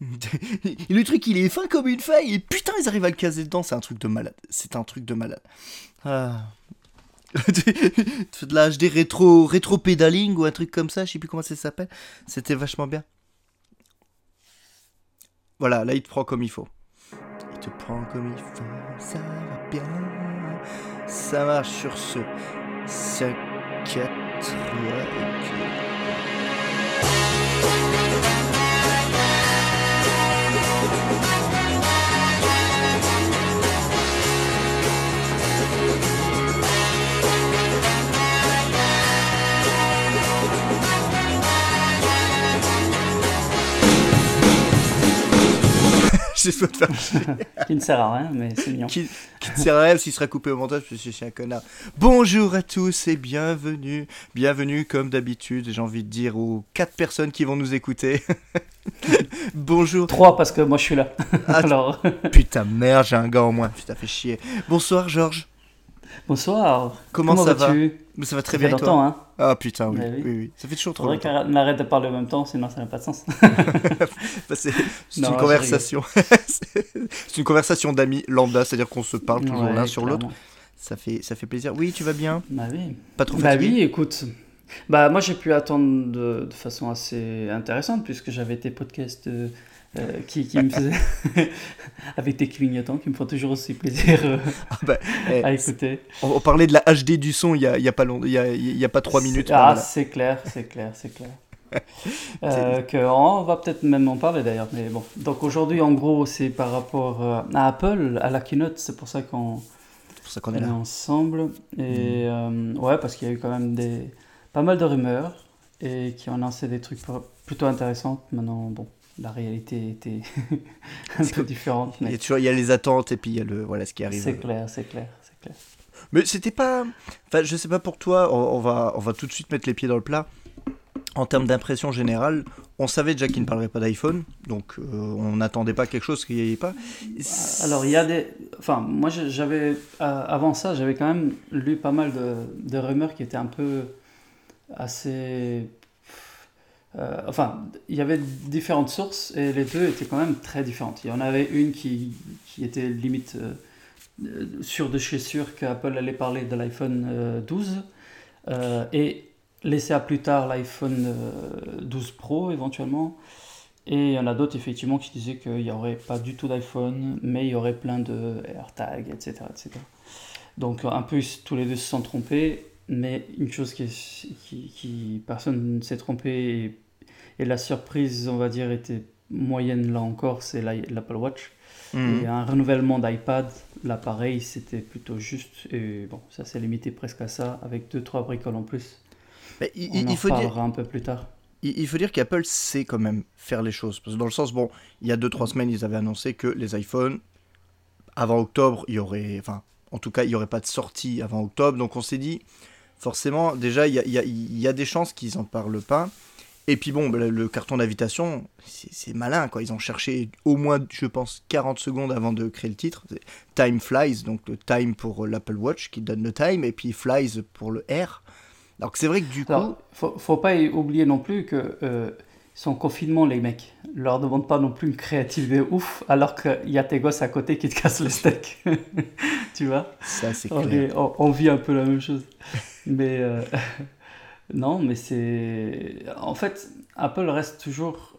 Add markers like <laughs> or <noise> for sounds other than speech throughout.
le truc, il est fin comme une feuille, et putain, ils arrivent à le caser dedans, c'est un truc de malade. C'est un truc de malade. Ah. <laughs> de la HD rétro, rétro pédaling ou un truc comme ça, je sais plus comment ça s'appelle. C'était vachement bien. Voilà, là il te prend comme il faut. Il te prend comme il faut, ça va bien. Ça marche sur ce 5, 4, 3, J'espère te faire chier. <laughs> qui ne sert à rien, mais c'est mignon. Qui, qui, ne sert à rien s'il sera coupé au montage, parce que je suis un connard. Bonjour à tous et bienvenue. Bienvenue, comme d'habitude, j'ai envie de dire aux quatre personnes qui vont nous écouter. <laughs> Bonjour. Trois, parce que moi je suis là. Ah, <laughs> Alors... Putain, merde, j'ai un gars en moins. Putain, fait chier. Bonsoir, Georges. Bonsoir. Comment, ça va Ça va très bien. toi hein Ah putain, oui. oui. oui, Ça fait toujours trop longtemps. Faudrait qu'on arrête de parler en même temps, sinon ça n'a pas de sens. <laughs> Bah, c'est une conversation. <laughs> c'est une conversation d'amis lambda, c'est-à-dire qu'on se parle toujours l'un sur l'autre. Ça fait, ça fait plaisir. Oui, tu vas bien Bah oui. Pas trop fatigué Bah oui, écoute. Bah moi j'ai pu attendre de, de, façon assez intéressante puisque j'avais tes podcasts euh, euh, qui, qui, me faisait <laughs> avec tes clignotants qui me font toujours aussi plaisir euh, ah bah, <laughs> eh, à écouter. On, parlait de la HD du son il y a, y a pas long, y a, y a pas trois minutes. Ah c'est clair, c'est clair, c'est clair. <laughs> euh, que, on va peut-être même en parler d'ailleurs, mais bon. Donc aujourd'hui, en gros, c'est par rapport euh, à Apple, à la keynote, c'est pour ça qu'on est, là ensemble. Et mm. ouais, parce qu'il y a eu quand même des pas mal de rumeurs et qui ont lancé des trucs plutôt intéressants. Maintenant, bon, la réalité était <laughs> un peu différente. Mais... Il, y a toujours, il y a les attentes et puis il y a le, voilà, ce qui arrive. C'est clair, c'est clair, c'est clair. Mais c'était pas. Enfin, je sais pas pour toi, on, va, on va tout de suite mettre les pieds dans le plat. En termes d'impression générale, on savait déjà qu'il ne parlerait pas d'iPhone, donc euh, on n'attendait pas quelque chose qu'il n'y ait pas. Alors il y a des. Enfin, moi j'avais. avant ça, j'avais quand même lu pas mal de, de rumeurs qui étaient un peu assez euh, enfin, il y avait différentes sources et les deux étaient quand même très différentes. Il y en avait une qui, qui était limite euh, euh sûre de chez sûr qu'Apple allait parler de l'iPhone 12 euh, et laisser à plus tard l'iPhone 12 Pro éventuellement. Et il y en a d'autres effectivement qui disaient qu'il n'y aurait pas du tout d'iPhone, mais il y aurait plein de AirTags, etc., etc. Donc un peu tous les deux se sont trompés. Mais une chose qui, qui, qui personne ne s'est trompé et, la surprise, on va dire, était moyenne là encore, c'est l'Apple Watch. Mhm. Et un renouvellement d'iPad, l'appareil, c'était plutôt juste. Et bon, ça s'est limité presque à ça, avec deux trois bricoles en plus. Mais il, On en faut dire un peu plus tard. Il, faut dire qu'Apple sait quand même faire les choses. Parce que dans le sens, bon, il y a 2-3 semaines, ils avaient annoncé que les iPhones, avant octobre, il y aurait. Enfin, en tout cas, il n'y aurait pas de sortie avant octobre. Donc on s'est dit, forcément, déjà, il y a, des chances qu'ils n'en parlent pas. Et puis bon, le carton d'invitation, c'est malin, quoi. Ils ont cherché au moins, je pense, 40 secondes avant de créer le titre. Time Flies, donc le time pour l'Apple Watch qui donne le time, et puis Flies pour le R. Donc c'est vrai que du coup... Faut, faut pas oublier non plus que euh, sont confinement, les mecs. Leur demande pas non plus une créativité ouf, alors qu'il y a tes gosses à côté qui te cassent le steak. <laughs> tu vois? Ça, c'est clair. On, vit un peu la même chose. <laughs> mais euh, non, mais c'est. En fait, Apple reste toujours.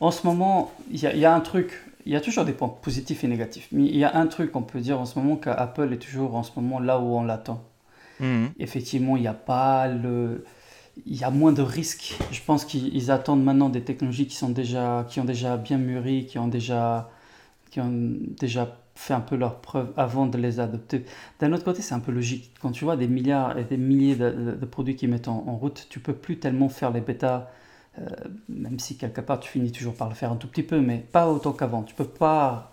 En ce moment, il y, y, a un truc. Il y a toujours des points positifs et négatifs. Mais il y a un truc qu'on peut dire en ce moment qu'Apple est toujours en ce moment là où on l'attend. Mhm. Effectivement, il n'y a pas le il y a moins de risques. Je pense qu'ils attendent maintenant des technologies qui, sont déjà, qui ont déjà bien mûri, qui ont déjà, qui ont déjà fait un peu leurs preuves avant de les adopter. D'un autre côté, c'est un peu logique. Quand tu vois des milliards et des milliers de, produits qui mettent en, route, tu peux plus tellement faire les bêtas, euh, même si quelque part tu finis toujours par le faire un tout petit peu, mais pas autant qu'avant. Tu peux pas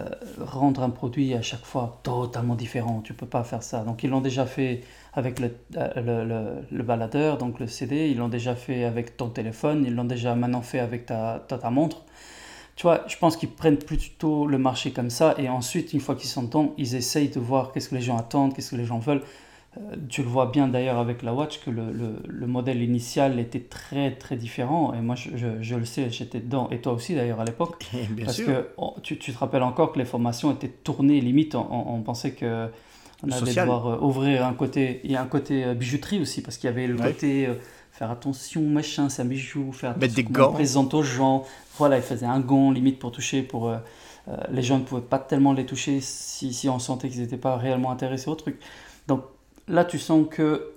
euh, rendre un produit à chaque fois totalement différent. Tu peux pas faire ça. Donc ils l'ont déjà fait avec le, euh, le, le, baladeur, donc le CD, ils l'ont déjà fait avec ton téléphone, ils l'ont déjà maintenant fait avec ta, ta, montre. Tu vois, je pense qu'ils prennent plutôt le marché comme ça et ensuite, une fois qu'ils sont ils essayent de voir qu'est-ce que les gens attendent, qu'est-ce que les gens veulent. Tu le vois bien d'ailleurs avec la Watch que le, le, modèle initial était très très différent. Et moi, je, je, le sais, j'étais dedans, et toi aussi d'ailleurs à l'époque. <laughs> Parce que tu, tu, te rappelles encore que les formations étaient tournées limite, on, pensait que on allait devoir euh, ouvrir un côté. Il y a un côté euh, bijouterie aussi, parce qu'il y avait le côté euh, faire attention, machin, c'est un bijou, faire attention Mettre des gants. présente aux gens. Voilà, il faisait un gant limite pour toucher, pour. les gens ne pouvaient pas tellement les toucher si, si on sentait qu'ils n'étaient pas réellement intéressés au truc. Donc là, tu sens que,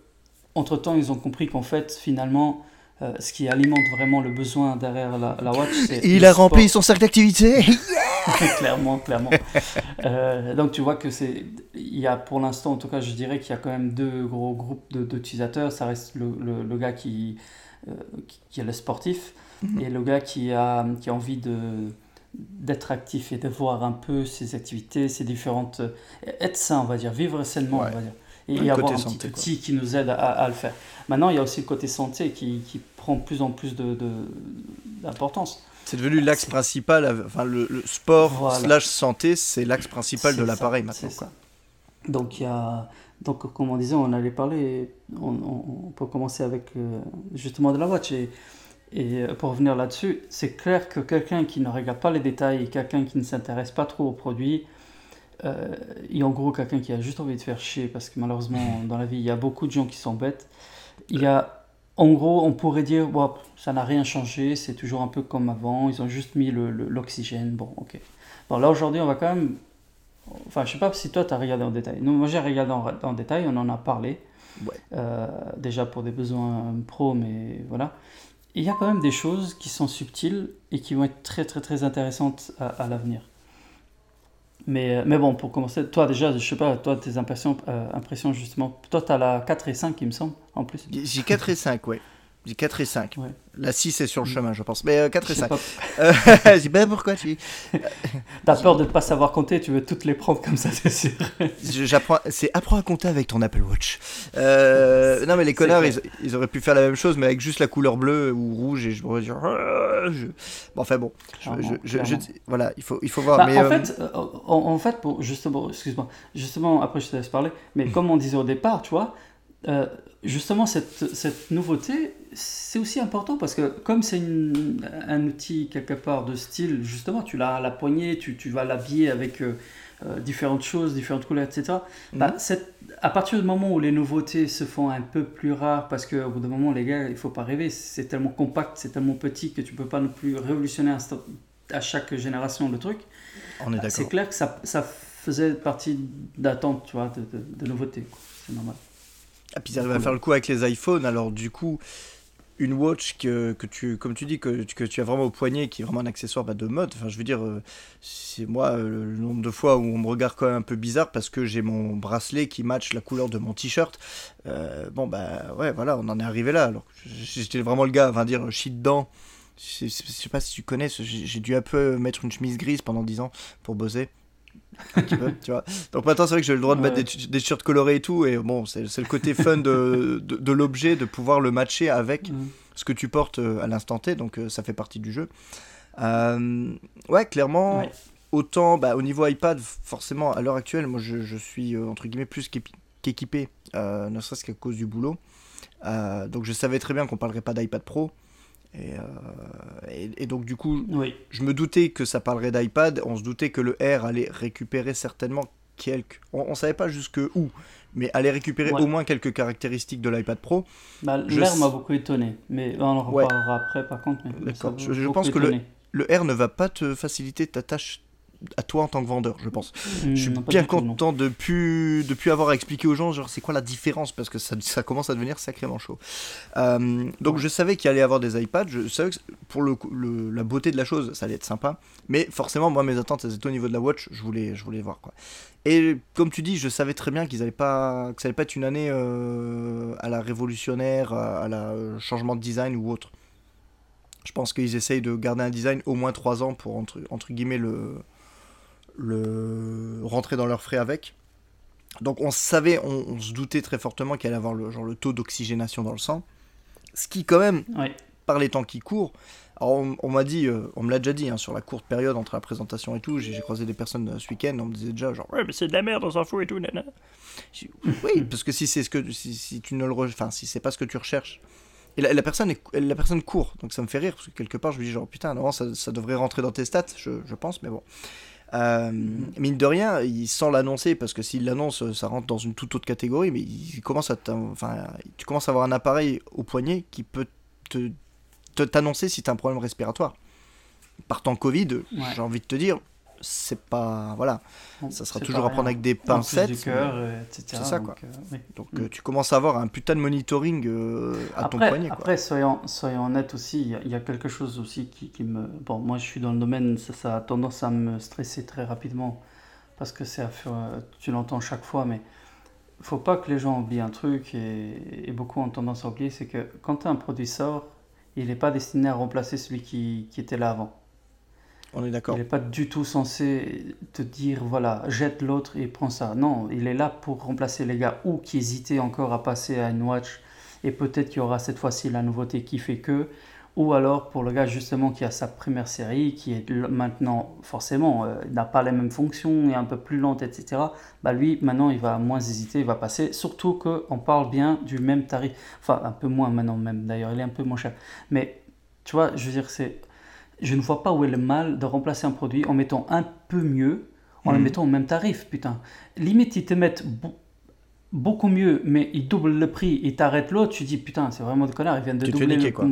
entre-temps, ils ont compris qu'en fait, finalement, euh, ce qui alimente vraiment le besoin derrière la, watch, c'est. Il a rempli son cercle d'activité <laughs> Clairement, clairement. Euh, donc tu vois que c'est. Il y a pour l'instant, en tout cas, je dirais qu'il y a quand même deux gros groupes d'utilisateurs. Ça reste le, le, gars qui, euh, qui, est le sportif mhm. et le gars qui a, qui a envie de d'être actif et de voir un peu ses activités, ses différentes... Être sain, on va dire, vivre sainement, on va dire et y avoir un petit outil qui nous aide à, le faire. Maintenant, il y a aussi le côté santé qui, qui prend de plus en plus d'importance. De, c'est devenu l'axe principal, enfin le, sport slash santé, c'est l'axe principal de l'appareil maintenant. Ça. Donc il y a, donc comme on disait, on allait parler, on, on, peut commencer avec euh, justement de la watch et, et euh, pour revenir là-dessus, c'est clair que quelqu'un qui ne regarde pas les détails, quelqu'un qui ne s'intéresse pas trop aux produits, euh, a en gros quelqu'un qui a juste envie de faire chier parce que malheureusement <laughs> dans la vie il y a beaucoup de gens qui s'embêtent. Il y a en gros on pourrait dire bon, ça n'a rien changé, c'est toujours un peu comme avant, ils ont juste mis l'oxygène, bon ok. Bon là aujourd'hui on va quand même, enfin je sais pas si toi tu as regardé en détail, non moi j'ai regardé en, détail, on en a parlé, euh, déjà pour des besoins pro mais voilà. Il y a quand même des choses qui sont subtiles et qui vont être très très très intéressantes à l'avenir. Mais, euh, mais bon, pour commencer, toi déjà, je sais pas, toi, tes impressions, euh, impressions justement, toi, tu as la 4 et 5, il me semble, en plus. J'ai 4 et 5, ouais. J'ai 4 et 5. La 6 est sur le mm. chemin, je pense. Mais 4 euh, et 5. <laughs> Euh, je dis, ben pourquoi tu. <laughs> T'as peur de ne pas savoir compter, tu veux toutes les prendre comme ça, c'est sûr. <laughs> J'apprends, c'est apprends à compter avec ton Apple Watch. Euh, non, mais les connards, ils, auraient pu faire la même chose, mais avec juste la couleur bleue ou rouge, et je pourrais dire. Ah, bon, enfin bon. Je, voilà, il faut, il faut voir. Bah, en, fait, en, fait, justement, excuse-moi, justement, après je te laisse parler, mais mm. comme on disait au départ, tu vois, justement, cette, cette nouveauté, c'est aussi important parce que comme c'est un outil quelque part de style, justement, tu l'as à la poignée, tu, tu vas l'habiller avec euh, euh, différentes choses, différentes couleurs, etc. Bah, mhm. à partir du moment où les nouveautés se font un peu plus rares, parce qu'au bout d'un moment, les gars, il faut pas rêver, c'est tellement compact, c'est tellement petit que tu peux pas non plus révolutionner à, chaque génération le truc. On est bah, C'est clair que ça, ça faisait partie d'attente, tu vois, de, de, de nouveautés. C'est normal. Et puis ils arrivent à faire le coup avec les iPhones, alors du coup, une watch que, que, tu, comme tu dis, que, que, tu as vraiment au poignet, qui est vraiment un accessoire bah, de mode. Enfin, je veux dire, euh, c'est moi euh, le nombre de fois où on me regarde quand même un peu bizarre parce que j'ai mon bracelet qui match la couleur de mon t-shirt. Euh, bon, bah ouais, voilà, on en est arrivé là. Alors, j'étais vraiment le gars, enfin dire, suis dedans. Je sais pas si tu connais, j'ai dû un peu mettre une chemise grise pendant 10 ans pour bosser tu vois. Donc maintenant, c'est vrai que j'ai le droit de mettre des, t-shirts colorés et tout, et bon, c'est le côté fun de, de, l'objet, de pouvoir le matcher avec mm. ce que tu portes euh, à l'instant T, donc euh, ça fait partie du jeu. Euh, ouais, clairement, autant bah, au niveau iPad, forcément, à l'heure actuelle, moi je, je, suis entre guillemets plus qu'équipé, ne serait-ce qu'à cause du boulot. donc je savais très bien qu'on parlerait pas d'iPad Pro. Euh, et, et, donc du coup, je me doutais que ça parlerait d'iPad, on se doutait que le R allait récupérer certainement quelques... On ne savait pas jusque où, mais allait récupérer au moins quelques caractéristiques de l'iPad Pro. Bah, L'air m'a beaucoup étonné, mais on en reparlera après par contre. Je pense que le, le R ne va pas te faciliter ta tâche à toi en tant que vendeur, je pense. je suis bien content de plus de plus avoir à expliquer aux gens genre c'est quoi la différence? Parce que ça, ça commence à devenir sacrément chaud. Euh, donc je savais qu'il allait y avoir des iPads, je savais que pour le, la beauté de la chose ça allait être sympa, mais forcément moi mes attentes elles étaient au niveau de la watch, je voulais je voulais voir quoi. Et comme tu dis, je savais très bien qu'ils allaient pas que ça allait pas être une année euh, à la révolutionnaire, à, la euh, changement de design ou autre. Je pense qu'ils essayent de garder un design au moins 3 ans pour entre, entre guillemets le le rentrer dans leurs frais avec. Donc on savait, on, se doutait très fortement qu'il allait avoir le, genre, le taux d'oxygénation dans le sang. Ce qui quand même, par les temps qui courent, Alors, on, on m'a dit, euh, on me l'a déjà dit, hein, sur la courte période entre la présentation et tout, j'ai croisé des personnes euh, ce week-end, on me disait déjà genre, ouais, mais c'est de la merde, on s'en fout et tout, nana. Dit, Oui, <laughs> parce que si c'est ce que, si, si tu ne le, enfin, si c'est pas ce que tu recherches. Et la, la personne, est, la personne court, donc ça me fait rire parce que quelque part je me dis genre putain, non, ça, ça devrait rentrer dans tes stats, je, je pense, mais bon. Euh, mine de rien, il sans l'annoncer parce que s'il l'annonce, ça rentre dans une toute autre catégorie, mais il commence à, enfin, tu commences à avoir un appareil au poignet qui peut te te- t'annoncer si tu as un problème respiratoire. Partant Covid, Ouais. j'ai envie de te dire, c'est pas. Voilà, Bon, ça sera toujours à prendre avec des pincettes. du cœur, euh, etc. C'est ça, donc, quoi. euh, oui. Donc Mm. euh, tu commences à avoir un putain de monitoring euh, à ton poignet. Quoi. après soyons, soyons honnêtes aussi, il y, a- il y a quelque chose aussi qui, qui me... Bon, moi je suis dans le domaine, ça, ça a tendance à me stresser très rapidement, parce que c'est tu l'entends chaque fois, mais faut pas que les gens oublient un truc, et, et beaucoup ont tendance à oublier, c'est que quand un produit sort, il n'est pas destiné à remplacer celui qui, qui était là avant. On est Il d'accord. n'est pas du tout censé te dire, voilà, jette l'autre et prends ça. Non, il est là pour remplacer les gars ou qui hésitaient encore à passer à une watch et peut-être qu'il y aura cette fois-ci la nouveauté qui fait que. Ou alors pour le gars justement qui a sa première série, qui est maintenant forcément euh, n'a pas les mêmes fonctions, est un peu plus lente, etc. Bah lui maintenant il va moins hésiter, il va passer. Surtout qu'on parle bien du même tarif, enfin un peu moins maintenant même d'ailleurs, il est un peu moins cher. Mais tu vois, je veux dire c'est, je ne vois pas où est le mal de remplacer un produit en mettant un peu mieux, en le Mhm. mettant au même tarif, putain. Limite ils te mettent beaucoup mieux, mais ils doublent le prix et t'arrêtent l'autre, tu dis putain c'est vraiment de connard, ils viennent de Tu doubler niquer, le- quoi.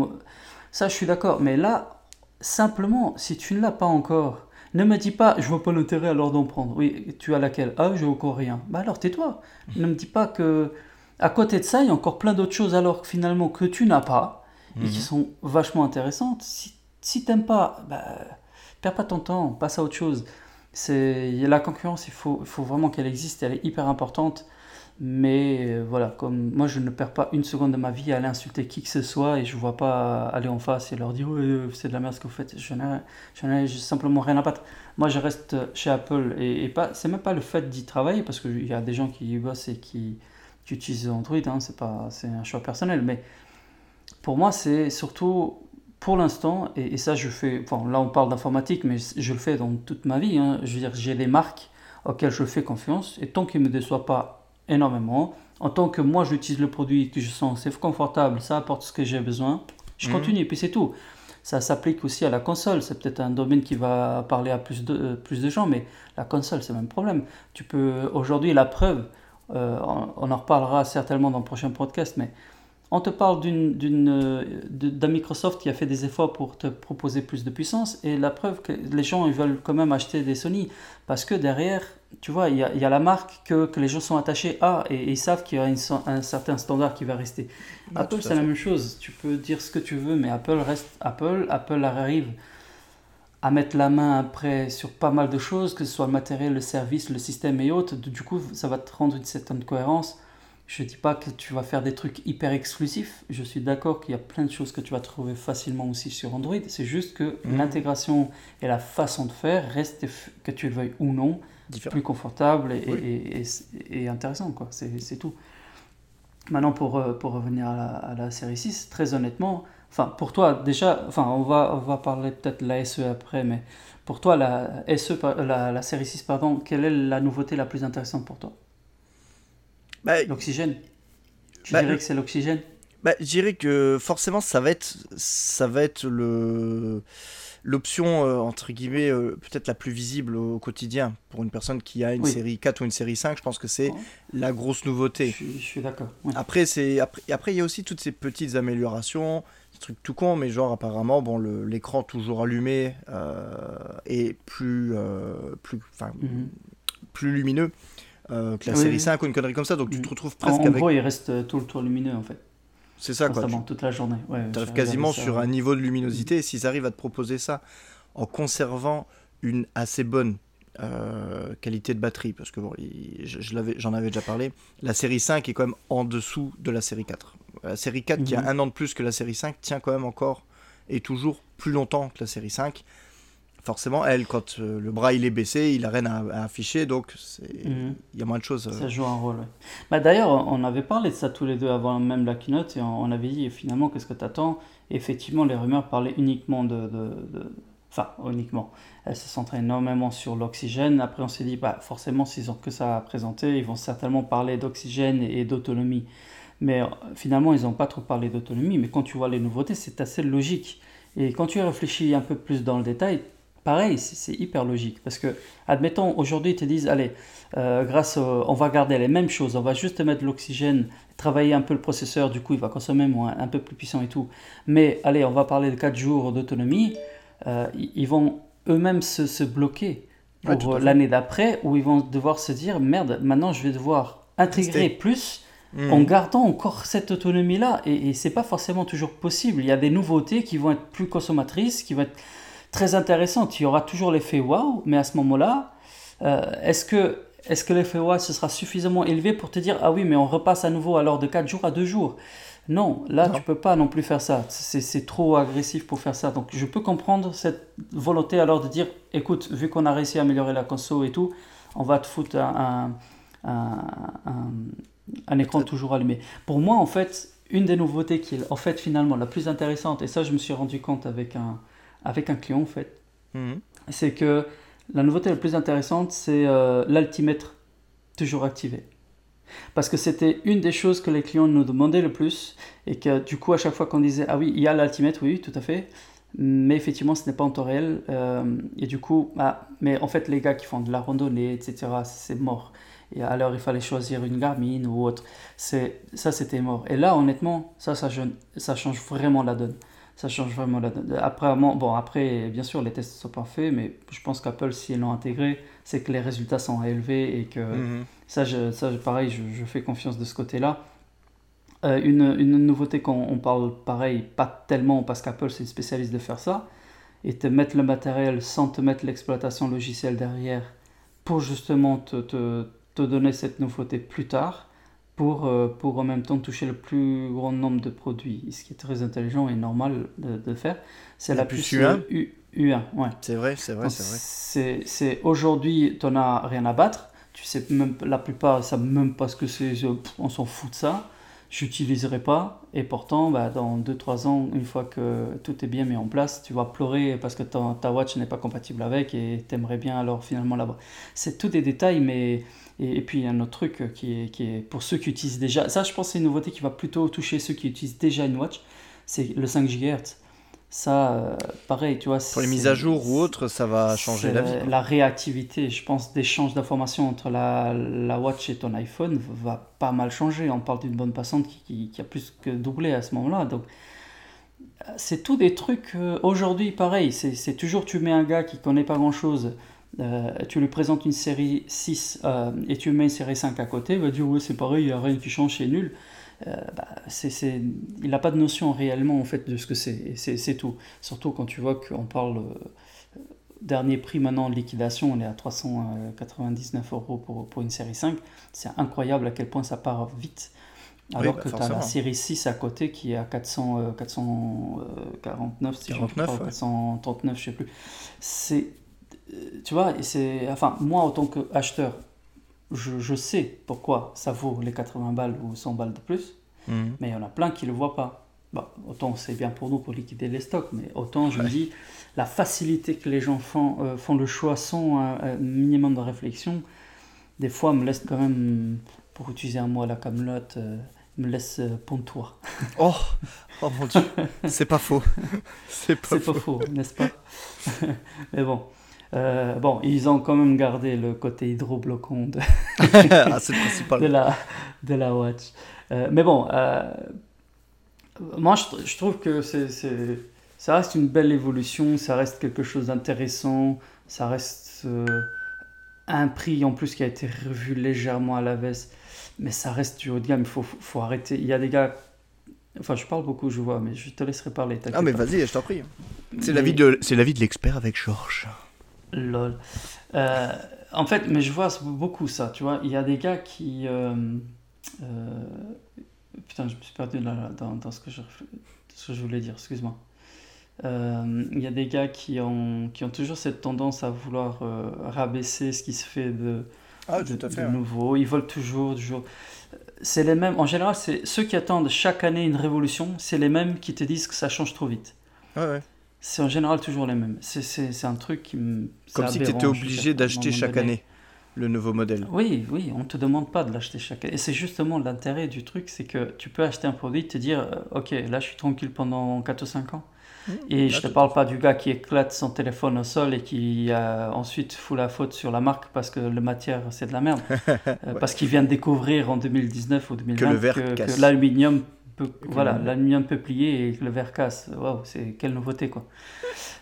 Ça je suis d'accord, mais là, simplement, si tu ne l'as pas encore, ne me dis pas je vois pas l'intérêt alors d'en prendre. Oui, tu as laquelle? Ah, j'ai encore rien. Bah alors tais-toi. Ne me dis pas que à côté de ça, il y a encore plein d'autres choses alors que finalement que tu n'as pas et qui Mhm. sont vachement intéressantes. Si, si t'aimes pas, bah, perds pas ton temps, passe à autre chose. C'est la concurrence, il faut, vraiment qu'elle existe, elle est hyper importante. Mais euh, voilà, comme moi je ne perds pas une seconde de ma vie à aller insulter qui que ce soit et je vois pas aller en face et leur dire euh, c'est de la merde ce que vous faites. Je n'ai, simplement rien à battre. Moi je reste chez Apple et, et pas, c'est même pas le fait d'y travailler parce qu'il y a des gens qui y bossent et qui, utilisent Android, hein, c'est un choix personnel. Mais pour moi c'est surtout pour l'instant, et, et ça je fais, enfin là on parle d'informatique, mais je le fais dans toute ma vie. hein. je veux dire, j'ai les marques auxquelles je fais confiance et tant qu'ils ne me déçoivent pas énormément, en tant que moi j'utilise le produit, que je sens c'est confortable, ça apporte ce que j'ai besoin, je Mhm. continue et puis c'est tout. Ça s'applique aussi à la console, c'est peut-être un domaine qui va parler à plus de, euh, plus de gens, mais la console c'est le même problème. Tu peux, aujourd'hui la preuve, euh, on, on en reparlera certainement dans le prochain podcast, mais on te parle euh, d'un Microsoft qui a fait des efforts pour te proposer plus de puissance et la preuve que les gens ils veulent quand même acheter des Sony parce que derrière, tu vois, il y a, il y a la marque que, que les gens sont attachés à et, et ils savent qu'il y a une un certain standard qui va rester. Apple, c'est la même chose. Tu peux dire ce que tu veux, mais Apple reste Apple. Apple arrive à mettre la main après sur pas mal de choses, que ce soit le matériel, le service, le système et autres. Du coup, ça va te rendre une certaine cohérence. Je dis pas que tu vas faire des trucs hyper exclusifs. Je suis d'accord qu'il y a plein de choses que tu vas trouver facilement aussi sur Android. C'est juste que Mhm. l'intégration et la façon de faire restent, que tu le veuilles ou non, Différent. plus confortable et, Oui. et, et- et intéressant. quoi. C'est tout. Maintenant, pour, euh, pour revenir à la, à la série 6, très honnêtement, enfin, pour toi, déjà, enfin, on va, on va parler peut-être de la SE après, mais pour toi, la, SE, la série 6, pardon, quelle est la nouveauté la plus intéressante pour toi? Bah, L'oxygène Tu Bah, dirais que c'est l'oxygène Bah, je dirais que forcément ça va être ça va être le l'option euh, entre guillemets euh, peut-être la plus visible au quotidien pour une personne qui a une Oui. série 4 ou une série 5, je pense que c'est la grosse nouveauté. je suis d'accord. Après c'est après et après il y a aussi toutes ces petites améliorations, des trucs tout con mais genre apparemment bon l'écran toujours allumé euh, est plus euh, plus enfin Mhm. plus lumineux euh, que la Oui, série oui. 5 ou une connerie comme ça donc tu te retrouves En, presque en avec gros, il reste euh, tout le tour lumineux en fait. c'est ça quoi. constamment, toute la journée. Ouais, Tu arrives quasiment ça, sur ouais. un niveau de luminosité. Et s'ils arrivent à te proposer ça en conservant une assez bonne euh, qualité de batterie, parce que bon, il- je, je l'avais- j'en avais déjà parlé, la série 5 est quand même en dessous de la série 4. La série 4, qui a Mhm. un an de plus que la série 5, tient quand même encore et toujours plus longtemps que la série 5. Forcément, elle, quand euh, le bras il est baissé, il a rien à, à afficher, donc Mhm. il y a moins de choses. euh, Ça joue un rôle, ouais. Bah, D'ailleurs, on avait parlé de ça tous les deux avant même la keynote et on on avait dit finalement qu'est-ce que tu attends effectivement, les rumeurs parlaient uniquement de, Enfin, uniquement. Elles se centraient énormément sur l'oxygène. Après, on s'est dit, bah, forcément, s'ils ont que ça à présenter, ils vont certainement parler d'oxygène et d'autonomie. Mais euh, finalement, ils n'ont pas trop parlé d'autonomie. Mais quand tu vois les nouveautés, c'est assez logique. Et quand tu réfléchis un peu plus dans le détail, pareil, c'est hyper logique. Parce que, admettons, aujourd'hui, ils te disent, allez, euh, grâce, on va garder les mêmes choses, on va juste mettre l'oxygène, travailler un peu le processeur, du coup, il va consommer moins, un peu plus puissant et tout. Mais, allez, on va parler de 4 jours d'autonomie, euh, ils vont eux-mêmes se, se, bloquer pour l'année d'après, où ils vont devoir se dire, merde, maintenant, je vais devoir intégrer plus Hmm. en gardant encore cette autonomie-là. Et, et c'est pas forcément toujours possible. Il y a des nouveautés qui vont être plus consommatrices, qui vont être très intéressantes. Il y aura toujours l'effet wow, mais à ce moment-là, euh, est-ce que, est que l'effet wow ce sera suffisamment élevé pour te dire ah oui, mais on repasse à nouveau alors de 4 jours à 2 jours? Non, là, tu peux pas non plus faire ça. C'est trop agressif pour faire ça. Donc, je peux comprendre cette volonté alors de dire, écoute, vu qu'on a réussi à améliorer la console et tout, on va te foutre un, un écran toujours allumé. Pour moi, en fait, une des nouveautés qui est en fait finalement la plus intéressante, et ça je me suis rendu compte avec un, avec un client en fait, mhm. c'est que la nouveauté la plus intéressante, c'est euh, l'altimètre toujours activé. Parce que c'était une des choses que les clients nous demandaient le plus, et que du coup, à chaque fois qu'on disait Ah oui, il y a l'altimètre, oui, tout à fait, mais effectivement, ce n'est pas en temps réel, euh, et du coup, ah, mais en fait, les gars qui font de la randonnée, etc., c'est mort. Et alors, il fallait choisir une Garmin ou autre. C'est, ça, c'était mort. Et là, honnêtement, ça, ça, ça change vraiment la donne. Ça change vraiment la donne. Après, bon, après, bien sûr, les tests ne sont pas faits, mais je pense qu'Apple, si ils l'ont intégré, c'est que les résultats sont élevés et que mhm. ça, je, ça, pareil, je, fais confiance de ce côté-là. Euh, une, une, nouveauté qu'on on parle pareil, pas tellement parce qu'Apple c'est spécialiste de faire ça, et te mettre le matériel sans te mettre l'exploitation logicielle derrière pour justement te, te, te donner cette nouveauté plus tard pour, euh, pour en même temps toucher le plus grand nombre de produits. Ce qui est très intelligent et normal de, de faire. C'est la, puce U1. U, 1 ouais. C'est vrai, c'est vrai, c'est vrai. C'est aujourd'hui, tu n'en as rien à battre. Tu sais même, la plupart savent même pas ce que c'est. On s'en fout de ça j'utiliserai pas. Et pourtant, bah, dans 2-3 ans, une fois que tout est bien mis en place, tu vas pleurer parce que ta, ta watch n'est pas compatible avec et t'aimerais bien alors finalement là-bas. C'est tous des détails, mais. Et, puis il y a un autre truc qui est, qui est pour ceux qui utilisent déjà. Ça, je pense, c'est une nouveauté qui va plutôt toucher ceux qui utilisent déjà une watch. C'est le 5 GHz. Ça, euh, pareil, tu vois. Pour les mises à jour ou autres, ça va changer la vie. La réactivité, je pense, d'échange d'informations entre la, la, Watch et ton iPhone va pas mal changer. On parle d'une bonne passante qui, qui, a plus que doublé à ce moment-là. Donc, c'est tout des trucs. Euh, aujourd'hui, pareil, c'est toujours tu mets un gars qui connaît pas grand-chose. Euh, tu lui présentes une série 6 et tu mets une série 5 à côté, il va dire ouais c'est pareil, il n'y a rien qui change, c'est nul. Euh, bah, c'est, il n'a pas de notion réellement en fait de ce que c'est, c'est, tout. Surtout quand tu vois qu'on parle euh, dernier prix maintenant en liquidation, on est à 399 euros pour, pour une série 5. C'est incroyable à quel point ça part vite. Alors bah, que tu as la série 6 à côté qui est à 400, 449, si 49, je 439, je sais plus. C'est, euh, tu vois, c'est, enfin, moi en tant qu'acheteur, je, je, sais pourquoi ça vaut les 80 balles ou 100 balles de plus, mhm. mais il y en a plein qui ne le voient pas. Bon, autant c'est bien pour nous pour liquider les stocks, mais autant je me dis, la facilité que les gens font, euh, font le choix sans un, minimum de réflexion, des fois me laisse quand même, pour utiliser un mot à la camelote, euh, me laisse euh, pontoir. <laughs> oh, oh mon dieu, c'est pas faux. <laughs> C'est pas faux, n'est-ce pas? <laughs> Mais bon, euh, bon, ils ont quand même gardé le côté hydrobloquant de, <laughs> ah, de, la, de la Watch. Euh, mais bon, euh, moi je, je, trouve que c'est, ça reste une belle évolution, ça reste quelque chose d'intéressant, ça reste un prix en plus qui a été revu légèrement à la baisse, mais ça reste du haut de gamme, il faut, faut arrêter. Il y a des gars Enfin, je parle beaucoup, je vois, mais je te laisserai parler. Ah, mais vas-y, je t'en prie. C'est l'avis de, c'est l'avis de l'expert avec Georges. Lol. Euh, en fait, mais je vois beaucoup ça, tu vois. Il y a des gars qui. Euh, euh, putain, je me suis perdu dans, dans, ce, que je, ce que je voulais dire, excuse-moi. Il y a des gars qui ont, qui ont toujours cette tendance à vouloir rabaisser ce qui se fait de, ah, de, nouveau. Ils veulent toujours, toujours. c'est les mêmes. En général, c'est ceux qui attendent chaque année une révolution, c'est les mêmes qui te disent que ça change trop vite. Ouais, ouais. C'est en général toujours les mêmes. C'est- C'est c'est un truc qui me. Comme si tu étais obligé d'acheter chaque donné. année le nouveau modèle. Oui, oui, on ne te demande pas de l'acheter chaque année. Et c'est justement l'intérêt du truc, c'est que tu peux acheter un produit, te dire, euh, ok, là je suis tranquille pendant 4 ou 5 ans. Et je là, te parle pas du gars qui éclate son téléphone au sol et qui euh, ensuite fout la faute sur la marque parce que la matière c'est de la merde. <laughs> Euh, Parce qu'il vient de découvrir en 2019 ou 2020 Que le verre que, casse. que l'aluminium voilà, le- l'aluminium peut plier et le verre casse. Waouh, c'est quelle nouveauté quoi.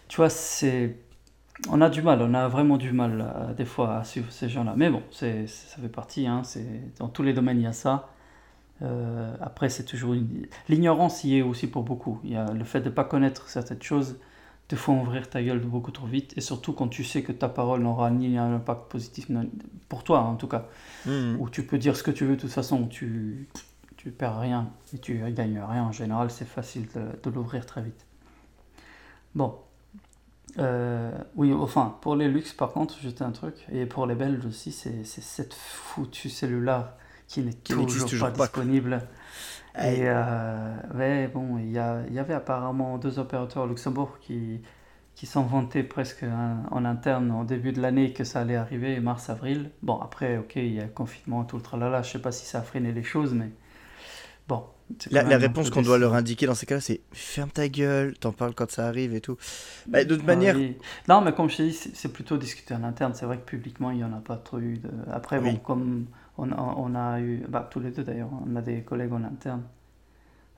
tu vois, c'est on a du mal, on a vraiment du mal euh, des fois à suivre ces gens-là. Mais bon, c'est, ça fait partie, hein, c'est, dans tous les domaines il y a ça. Euh, après, c'est toujours une... L'ignorance y est aussi pour beaucoup. Il y a le fait de ne pas connaître certaines choses te font ouvrir ta gueule beaucoup trop vite. Et surtout quand tu sais que ta parole n'aura ni un impact positif, pour toi en tout cas, Mhm. où tu peux dire ce que tu veux de toute façon, tu, tu perds rien et tu gagnes rien. En général, c'est facile de, de l'ouvrir très vite. Bon. Euh, oui, enfin, pour les luxe, par contre, j'étais un truc. Et pour les Belges aussi, c'est cette foutue cellulaire qui n'est toujours, toujours pas pas. disponible. Aïe. Et euh, ouais, bon, il y, avait apparemment deux opérateurs au Luxembourg qui, qui s'en vantaient presque en interne au début de l'année que ça allait arriver, mars-avril. Bon, après, ok, il y a le confinement, tout le tralala, je sais pas si ça a freiné les choses, mais bon. La, réponse qu'on doit leur indiquer dans ces cas-là, c'est ferme ta gueule, t'en parles quand ça arrive et tout. Bah, de toute Ah manière, oui. Non, mais comme je t'ai dit, c'est plutôt discuté en interne. C'est vrai que publiquement, il n'y en a pas trop eu. De... Après, bon, comme on a, on a eu, bah, tous les deux d'ailleurs, on a des collègues en interne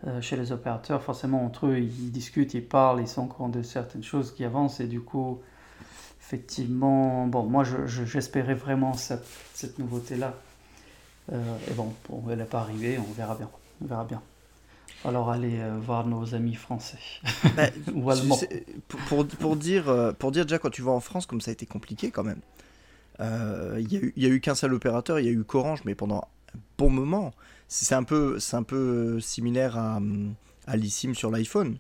euh, chez les opérateurs, forcément, entre eux, ils discutent, ils parlent, ils sont au courant de certaines choses qui avancent. Et du coup, effectivement, bon, moi, je- je- j'espérais vraiment cette, cette nouveauté-là. Euh, et bon, bon, elle n'est pas arrivée, on verra bien. On verra bien. Alors, aller euh, voir nos amis français bah, <laughs> ou allemands. pour, pour, dire, euh, pour dire déjà quand tu vas en France, comme ça a été compliqué quand même. euh, Il y a eu- il y a eu qu'un seul opérateur, il y a eu qu'Orange, mais pendant un bon moment. C'est un peu, c'est un peu similaire à, hum, à l'eSIM sur l'iPhone.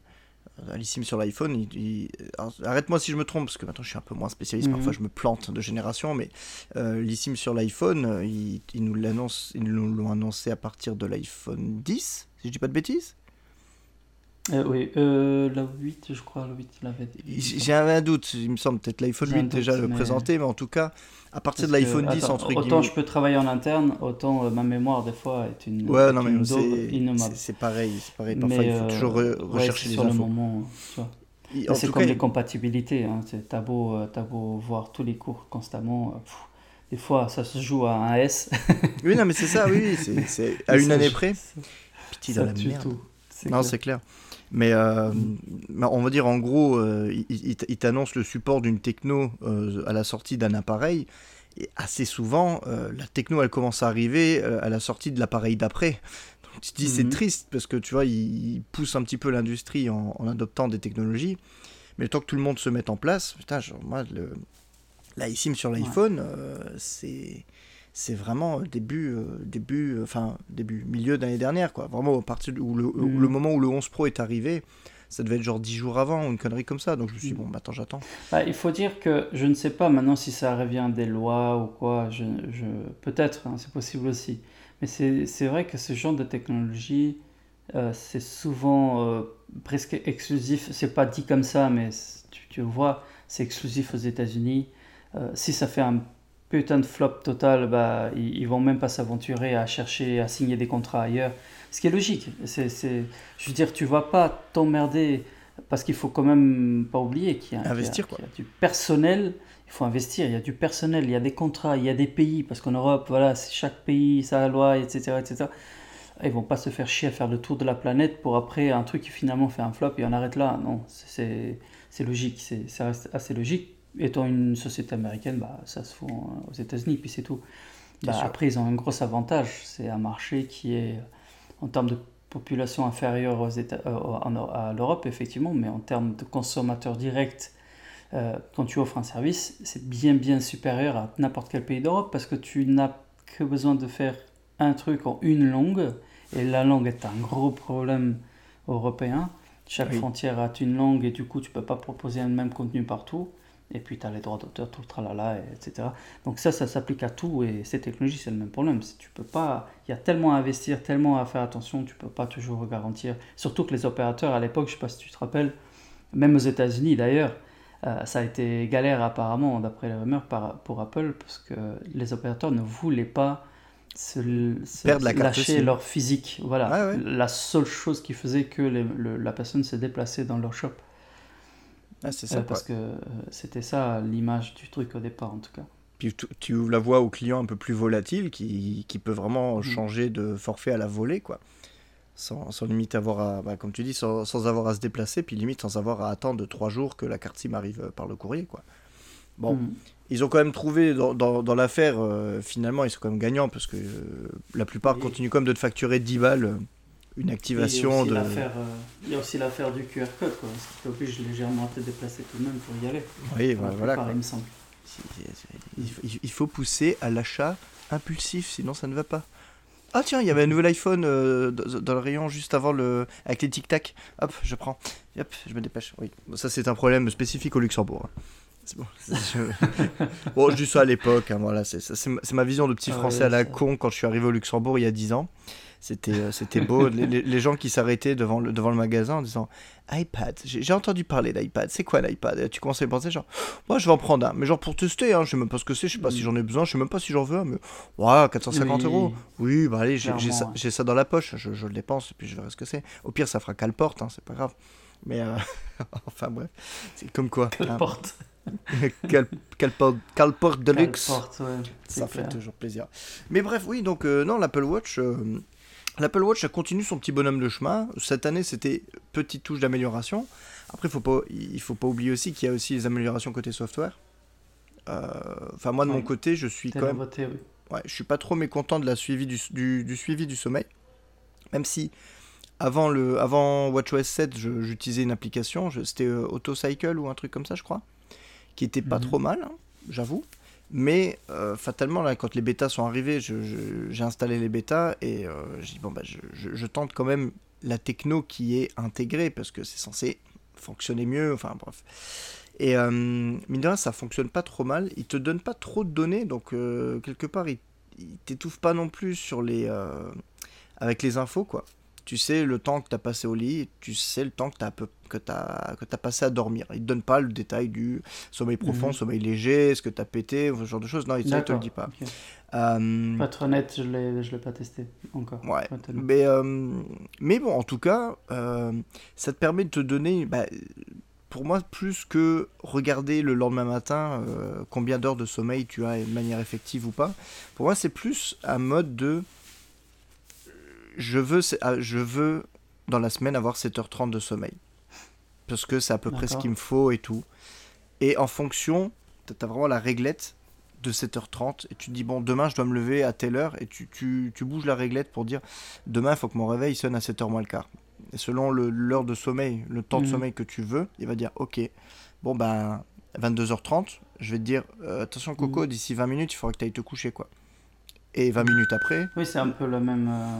L'eSIM sur l'iPhone, il- arrête-moi si je me trompe, parce que maintenant je suis un peu moins spécialiste, Mhm. parfois je me plante de génération, mais euh, l'eSIM sur l'iPhone, euh, ils, ils nous l'annoncent- ils nous l'ont annoncé à partir de l'iPhone 10, si je dis pas de bêtises. Euh, oui, euh, la 8, je crois, la 8, il avait dit. J'ai un doute, il me semble peut-être l'iPhone J'ai un 8 déjà le mais- présenté, mais en tout cas, à partir de Parce l'iPhone 10, attends, entre Autant guillemets. je peux travailler en interne, autant euh, ma mémoire, des fois, est une, Ouais, est non, mais une c'est- pareil, c'est pareil. Parfois, Mais, il faut euh, toujours re- ouais, rechercher c'est les sur le moment. tu vois. C'est comme cas, les compatibilités. Hein. c'est- T'as beau, euh, t'as beau voir tous les cours constamment. pff, des fois, ça se joue à un S. oui, non, mais c'est ça, oui, <laughs> c'est- à une ça année près. Pitié dans la merde. tout. Non, c'est clair. Mais euh, mais on va dire en gros, euh, il, t'annonce le support d'une techno euh, à la sortie d'un appareil. Et assez souvent, euh, la techno, elle commence à arriver à la sortie de l'appareil d'après. Donc tu te dis, c'est Mhm. triste parce que tu vois, il, il pousse un petit peu l'industrie en, en adoptant des technologies. Mais le temps que tout le monde se mette en place, putain, genre, moi, le, eSIM sur l'iPhone, c'est. C'est vraiment début, euh, début, enfin début, milieu d'année dernière, quoi. Vraiment, à partir où le, où le moment où le 11 Pro est arrivé, ça devait être genre 10 jours avant ou une connerie comme ça. Donc je me suis dit, Mhm. bon, bah, attends, j'attends. Bah, il faut dire que je ne sais pas maintenant si ça revient des lois ou quoi. Je, je... Peut-être, hein, c'est possible aussi. Mais c'est vrai que ce genre de technologie, euh, c'est souvent euh, presque exclusif. C'est pas dit comme ça, mais tu, tu vois, c'est exclusif aux États-Unis. Euh, si ça fait un putain de flop total, bah, ils, ils vont même pas s'aventurer à chercher à signer des contrats ailleurs. Ce qui est logique. C'est, c'est... Je veux dire, tu vas pas t'emmerder parce qu'il faut quand même pas oublier qu'il y a, qu'il y a- Investir, qu'il quoi. y a du personnel. Il faut investir. Il y a du personnel, il y a des contrats, il y a des pays parce qu'en Europe, voilà, c'est chaque pays sa loi, etc., etc. Ils vont pas se faire chier à faire le tour de la planète pour après un truc qui finalement fait un flop et on arrête là. Non, c'est, c'est logique. C'est, ça reste assez logique. Étant une société américaine, bah, ça se fait aux États-Unis, puis c'est tout. Bah, après, ils ont un gros avantage. C'est un marché qui est, en termes de population inférieure aux États, euh, à l'Europe, effectivement, mais en termes de consommateurs directs, euh, quand tu offres un service, c'est bien, bien supérieur à n'importe quel pays d'Europe parce que tu n'as que besoin de faire un truc en une langue, et la langue est un gros problème européen. Chaque Oui. frontière a une langue et du coup, tu peux pas proposer un même contenu partout. Et puis tu as les droits d'auteur, tout le tralala, et- etc. Donc ça, ça s'applique à tout et ces technologies, c'est le même problème. Si tu peux pas, il y a tellement à investir, tellement à faire attention, tu peux pas toujours garantir. Surtout que les opérateurs à l'époque, je sais pas si tu te rappelles, même aux États-Unis d'ailleurs, euh, ça a été galère apparemment, d'après les rumeurs, par- pour Apple, parce que les opérateurs ne voulaient pas se, se- Perdre la lâcher leur physique. Voilà, ouais. la seule chose qui faisait que les- le- la personne s'est déplacée dans leur shop. Ah, c'est Euh, ça. parce que euh, c'était ça l'image du truc au départ en tout cas. Puis tu, tu ouvres la voie au client un peu plus volatile qui, qui peut vraiment Mhm. changer de forfait à la volée, quoi. Sans, sans limite avoir à, bah, comme tu dis, sans, sans avoir à se déplacer, puis limite sans avoir à attendre trois jours que la carte SIM arrive euh, par le courrier, quoi. Bon, Mm. ils ont quand même trouvé dans, dans, dans l'affaire, euh, finalement, ils sont quand même gagnants parce que euh, la plupart Oui. continuent quand même de te facturer 10 balles euh, une activation il de. euh, il y a aussi l'affaire du QR code quoi, ce qui t'oblige légèrement à te déplacer tout de même pour y aller. Oui, voilà. il me semble. Il faut- pousser à l'achat impulsif, sinon ça ne va pas. Ah tiens, il y avait un nouvel iPhone euh, dans le rayon juste avant le avec les tic tac. Hop, je prends. Hop, je me dépêche. Oui, Bon, ça c'est un problème spécifique au Luxembourg. hein. C'est bon. <laughs> je- bon, je dis ça à l'époque. hein, voilà, c'est ma- vision de petit Ah français ouais, à la con quand je suis arrivé au Luxembourg il y a 10 ans. C'était euh, c'était beau. <laughs> les, les- gens qui s'arrêtaient devant le, devant le magasin en disant iPad. J'ai entendu parler d'iPad. C'est quoi l'iPad? Et Tu commences à y penser genre moi, je vais en prendre un, mais genre pour tester, hein, je sais même pas ce que c'est, je sais pas si Mm. j'en ai besoin, je sais même pas si j'en veux un, mais ouais, 450 Oui, euros. Oui, bah allez, j'ai ça, ouais. ça dans la poche, je, je le dépense et puis je verrai ce que c'est. Au pire, ça fera qu'elle porte, hein, c'est pas grave. Mais euh, <laughs> enfin bref, c'est comme quoi. Hein. porte Quelle- <laughs> quelle porte, quelle porte de luxe. porte, ouais, Ça fait toujours plaisir. Mais bref, oui, donc euh, non, l'Apple Watch, euh, l'Apple Watch, ça continue son petit bonhomme de chemin. Cette année, c'était petite touche d'amélioration. Après, faut pas, il faut pas oublier aussi qu'il y a aussi les améliorations côté software. Euh, Enfin, moi de mon côté, je suis quand même, nouveautés, oui. ouais, je suis pas trop mécontent de la suivi du, du, du suivi du sommeil. Même si avant le, avant WatchOS 7, je- j'utilisais une application, c'était euh, AutoCycle ou un truc comme ça, je crois, qui était pas Mhm. trop mal, hein, j'avoue. Mais euh, fatalement, là, quand les bêtas sont arrivés, j'ai installé les bêtas et euh, j'ai dit, bon, bah, je, tente quand même la techno qui est intégrée parce que c'est censé fonctionner mieux, enfin bref. Et euh, mine de rien, ça fonctionne pas trop mal. Il te donne pas trop de données, donc quelque part, il, il t'étouffe pas non plus sur avec les infos, quoi. Tu sais le temps que tu as passé au lit, tu sais le temps que tu as, que t'as- que t'as passé à dormir. Il te donne pas le détail du sommeil profond, Mhm. sommeil léger, est-ce que tu as pété, ce genre de choses. Non, il il te le dit pas. ok. Euh, Pour être honnête, je je l'ai pas testé encore. Ouais. Mais, euh, mais bon, en tout cas, euh, ça te permet de te donner, bah, pour moi, plus que regarder le lendemain matin euh, combien d'heures de sommeil tu as de manière effective ou pas. Pour moi, c'est plus un mode de je veux, ah, je veux dans la semaine avoir 7h30 de sommeil. Parce que c'est à peu près ce qu'il me faut et tout. Et en fonction, tu as vraiment la réglette de 7h30 et tu te dis bon demain je dois me lever à telle heure et tu, tu, tu bouges la réglette pour dire demain il faut que mon réveil sonne à 7h moins le quart. Et selon le- l'heure de sommeil, le temps de Mhm. sommeil que tu veux, il va dire ok, bon ben 22h30, je vais te dire euh, attention Coco, d'ici 20 minutes il faudra que tu ailles te coucher quoi. Et 20 minutes après, Oui, c'est un peu la même. euh,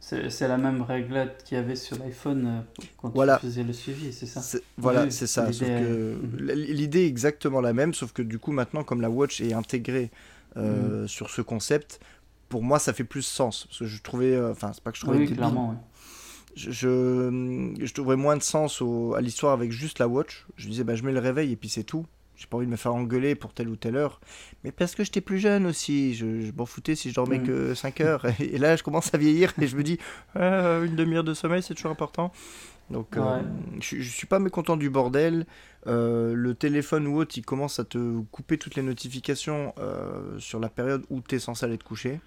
c'est, la même réglette qu'il y avait sur l'iPhone euh, quand Voilà. tu faisais le suivi, c'est ça Voilà, Oui, c'est ça. l'idée est- Mhm. l'idée est exactement la même, sauf que du coup maintenant, comme la Watch est intégrée Mhm. euh, sur ce concept, pour moi ça fait plus sens. Parce que je trouvais, euh, enfin c'est pas que je trouvais Oui, débile, clairement, oui. je, je, je trouverais moins de sens au- à l'histoire avec juste la Watch. Je disais, bah, je mets le réveil et puis c'est tout. J'ai pas envie de me faire engueuler pour telle ou telle heure. Mais parce que j'étais plus jeune aussi. Je, je m'en foutais si je dormais Mm. que 5 heures. Et, là, je commence à vieillir et je me dis, <laughs> Ah, une demi-heure de sommeil, c'est toujours important. Donc, euh, je, je suis pas mécontent du bordel. Euh, le téléphone ou autre, il commence à te couper toutes les notifications euh, sur la période où tu es censé aller te coucher.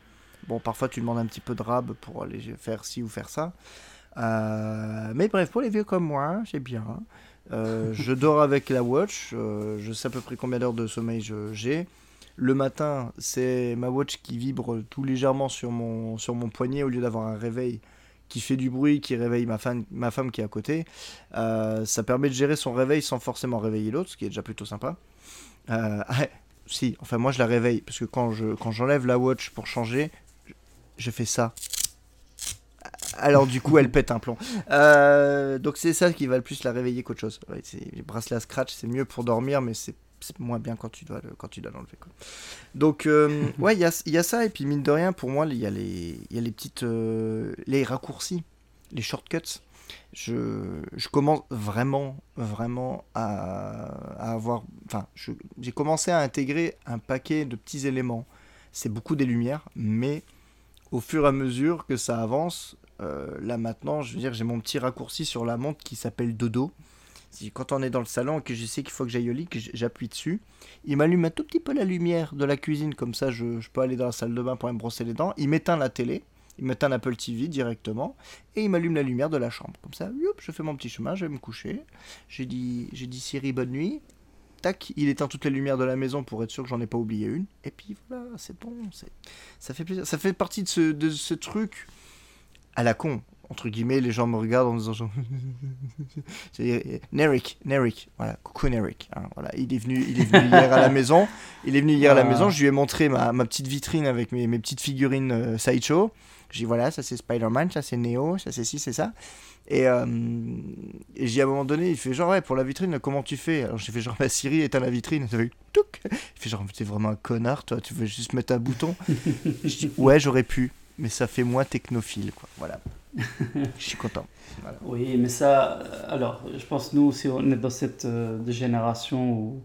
Bon, parfois, tu demandes un petit peu de rab pour aller faire ci ou faire ça. Euh, mais bref, pour les vieux comme moi, c'est bien. Euh, je dors avec la watch, euh, je sais à peu près combien d'heures de sommeil j'ai. Le matin, c'est ma watch qui vibre tout légèrement sur mon, sur mon poignet au lieu d'avoir un réveil qui fait du bruit, qui réveille ma femme, ma femme qui est à côté. Euh, ça permet de gérer son réveil sans forcément réveiller l'autre, ce qui est déjà plutôt sympa. Ah, si, enfin moi je la réveille, parce que quand je quand j'enlève la watch pour changer, je fais ça. Alors du coup elle pète un plomb. Euh, donc c'est ça qui va le plus la réveiller qu'autre chose. Ouais, les bracelets à scratch c'est mieux pour dormir mais c'est moins bien quand tu dois le, quand tu dois l'enlever. Donc, euh, <laughs> ouais, il y a, y a, ça, et puis mine de rien, pour moi, il y, a les, y a les petites. Euh, les raccourcis, les shortcuts. Je, je commence vraiment, vraiment à, à avoir. Enfin, j'ai commencé à intégrer un paquet de petits éléments. C'est beaucoup des lumières, mais au fur et à mesure que ça avance, là maintenant, je veux dire, j'ai mon petit raccourci sur la montre qui s'appelle Dodo quand on est dans le salon et que je sais qu'il faut que j'aille au lit, que j'appuie dessus, il m'allume un tout petit peu la lumière de la cuisine, comme ça je, peux aller dans la salle de bain pour me brosser les dents. Il m'éteint la télé, il m'éteint l'Apple TV directement, et il m'allume la lumière de la chambre. Comme ça, je fais mon petit chemin, je vais me coucher. J'ai dit, j'ai dit Siri bonne nuit. Tac, il éteint toutes les lumières de la maison pour être sûr que j'en ai pas oublié une. Et puis voilà, c'est bon, ça fait plaisir. Ça fait partie de ce truc à la con entre guillemets, les gens me regardent en disant Nerik, <laughs> Nerik, voilà, coucou Nerik. Hein, voilà, il est venu, il est venu hier à la <laughs> maison. Il est venu hier à la ah. maison. Je lui ai montré ma, ma petite vitrine avec mes, mes petites figurines euh, sideshow. J'ai dit voilà, ça c'est Spider-Man, ça c'est Neo, ça c'est ci, c'est ça. Et, euh, et j'ai à un moment donné, il fait genre ouais pour la vitrine, comment tu fais? Alors j'ai fait genre ma Siri éteint la vitrine, ça fait touc. Il fait genre t'es vraiment un connard, toi, tu veux juste mettre un bouton? <laughs> je dis ouais j'aurais pu, mais ça fait moins technophile quoi. Voilà. <laughs> je suis content. Oui, mais ça, euh, alors, je pense nous aussi, on est dans cette euh, génération où,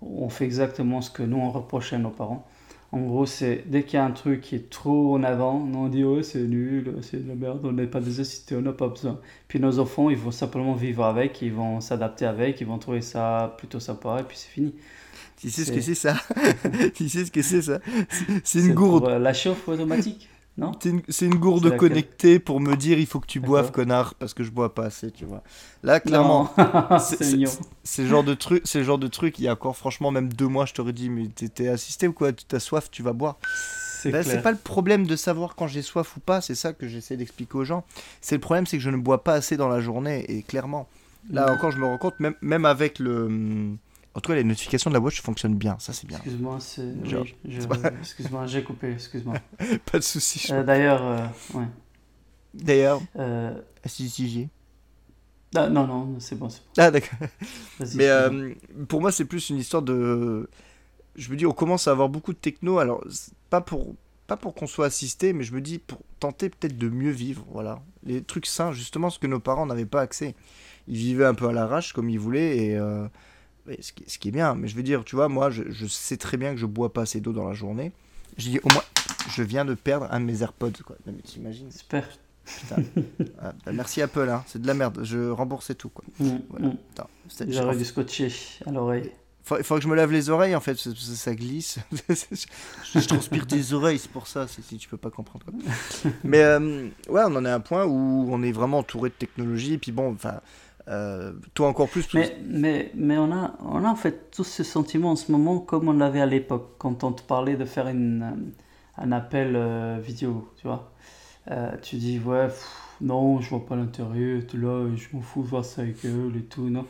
on fait exactement ce que nous on reprochait à nos parents. En gros, c'est dès qu'il y a un truc qui est trop en avant, on dit oh c'est nul, c'est de la merde, on n'est pas des assistés, on n'a pas besoin. Puis nos enfants, ils vont simplement vivre avec, ils vont s'adapter avec, ils vont trouver ça plutôt sympa et puis c'est fini. Tu sais ce que c'est ça? <laughs> Tu sais ce que c'est ça? C'est une gourde. Pour, euh, la chauffe automatique. C'est une, gourde connectée pour me dire il faut que tu boives, connard, parce que je bois pas assez, tu vois. Là, clairement, <laughs> c'est le genre de truc, c'est genre de truc. Il y a encore, franchement, même deux mois, je t'aurais dit, mais t'es assisté ou quoi Tu as soif, tu vas boire. C'est pas le problème de savoir quand j'ai soif ou pas, c'est ça que j'essaie d'expliquer aux gens. C'est le problème, c'est que je ne bois pas assez dans la journée, et clairement, là encore, je me rends compte, même, même avec le en tout cas, les notifications de la watch fonctionnent bien, ça c'est bien. Excuse-moi, <laughs> j'ai coupé, excuse-moi. <laughs> pas de soucis. Euh, d'ailleurs, euh, ouais. D'ailleurs, euh... si. Ah, non, non, c'est bon. Ah, d'accord. Mais euh, pour moi, c'est plus une histoire de. Je me dis, on commence à avoir beaucoup de techno, alors pas pour, pas pour qu'on soit assisté, mais je me dis pour tenter peut-être de mieux vivre, voilà. Les trucs sains, justement, ce que nos parents n'avaient pas accès. Ils vivaient un peu à l'arrache comme ils voulaient et ce qui, ce qui, est bien, mais je veux dire, tu vois, moi, je, je sais très bien que je bois pas assez d'eau dans la journée. Je dis, au moins, je viens de perdre un de mes AirPods, quoi. Non, mais t'imagines Super. Putain. Ah, bah, merci Apple, hein. c'est de la merde. Je remboursais tout, quoi. Mmh, voilà. Mmh. J'aurais dû scotcher à l'oreille. Il faut, que je me lave les oreilles, en fait, ça, ça glisse. <laughs> je, transpire des oreilles, c'est pour ça, si tu peux pas comprendre. Quoi. Mais euh, ouais, on en est à un point où on est vraiment entouré de technologie, et puis bon, enfin euh, toi encore plus. Mais, mais, mais, on, a, on a en fait tous ce sentiment en ce moment comme on l'avait à l'époque, quand on te parlait de faire une, euh, un appel euh, vidéo, tu vois. tu dis, ouais, non, je vois pas l'intérêt, là, je m'en fous de voir ça avec eux et tout, non.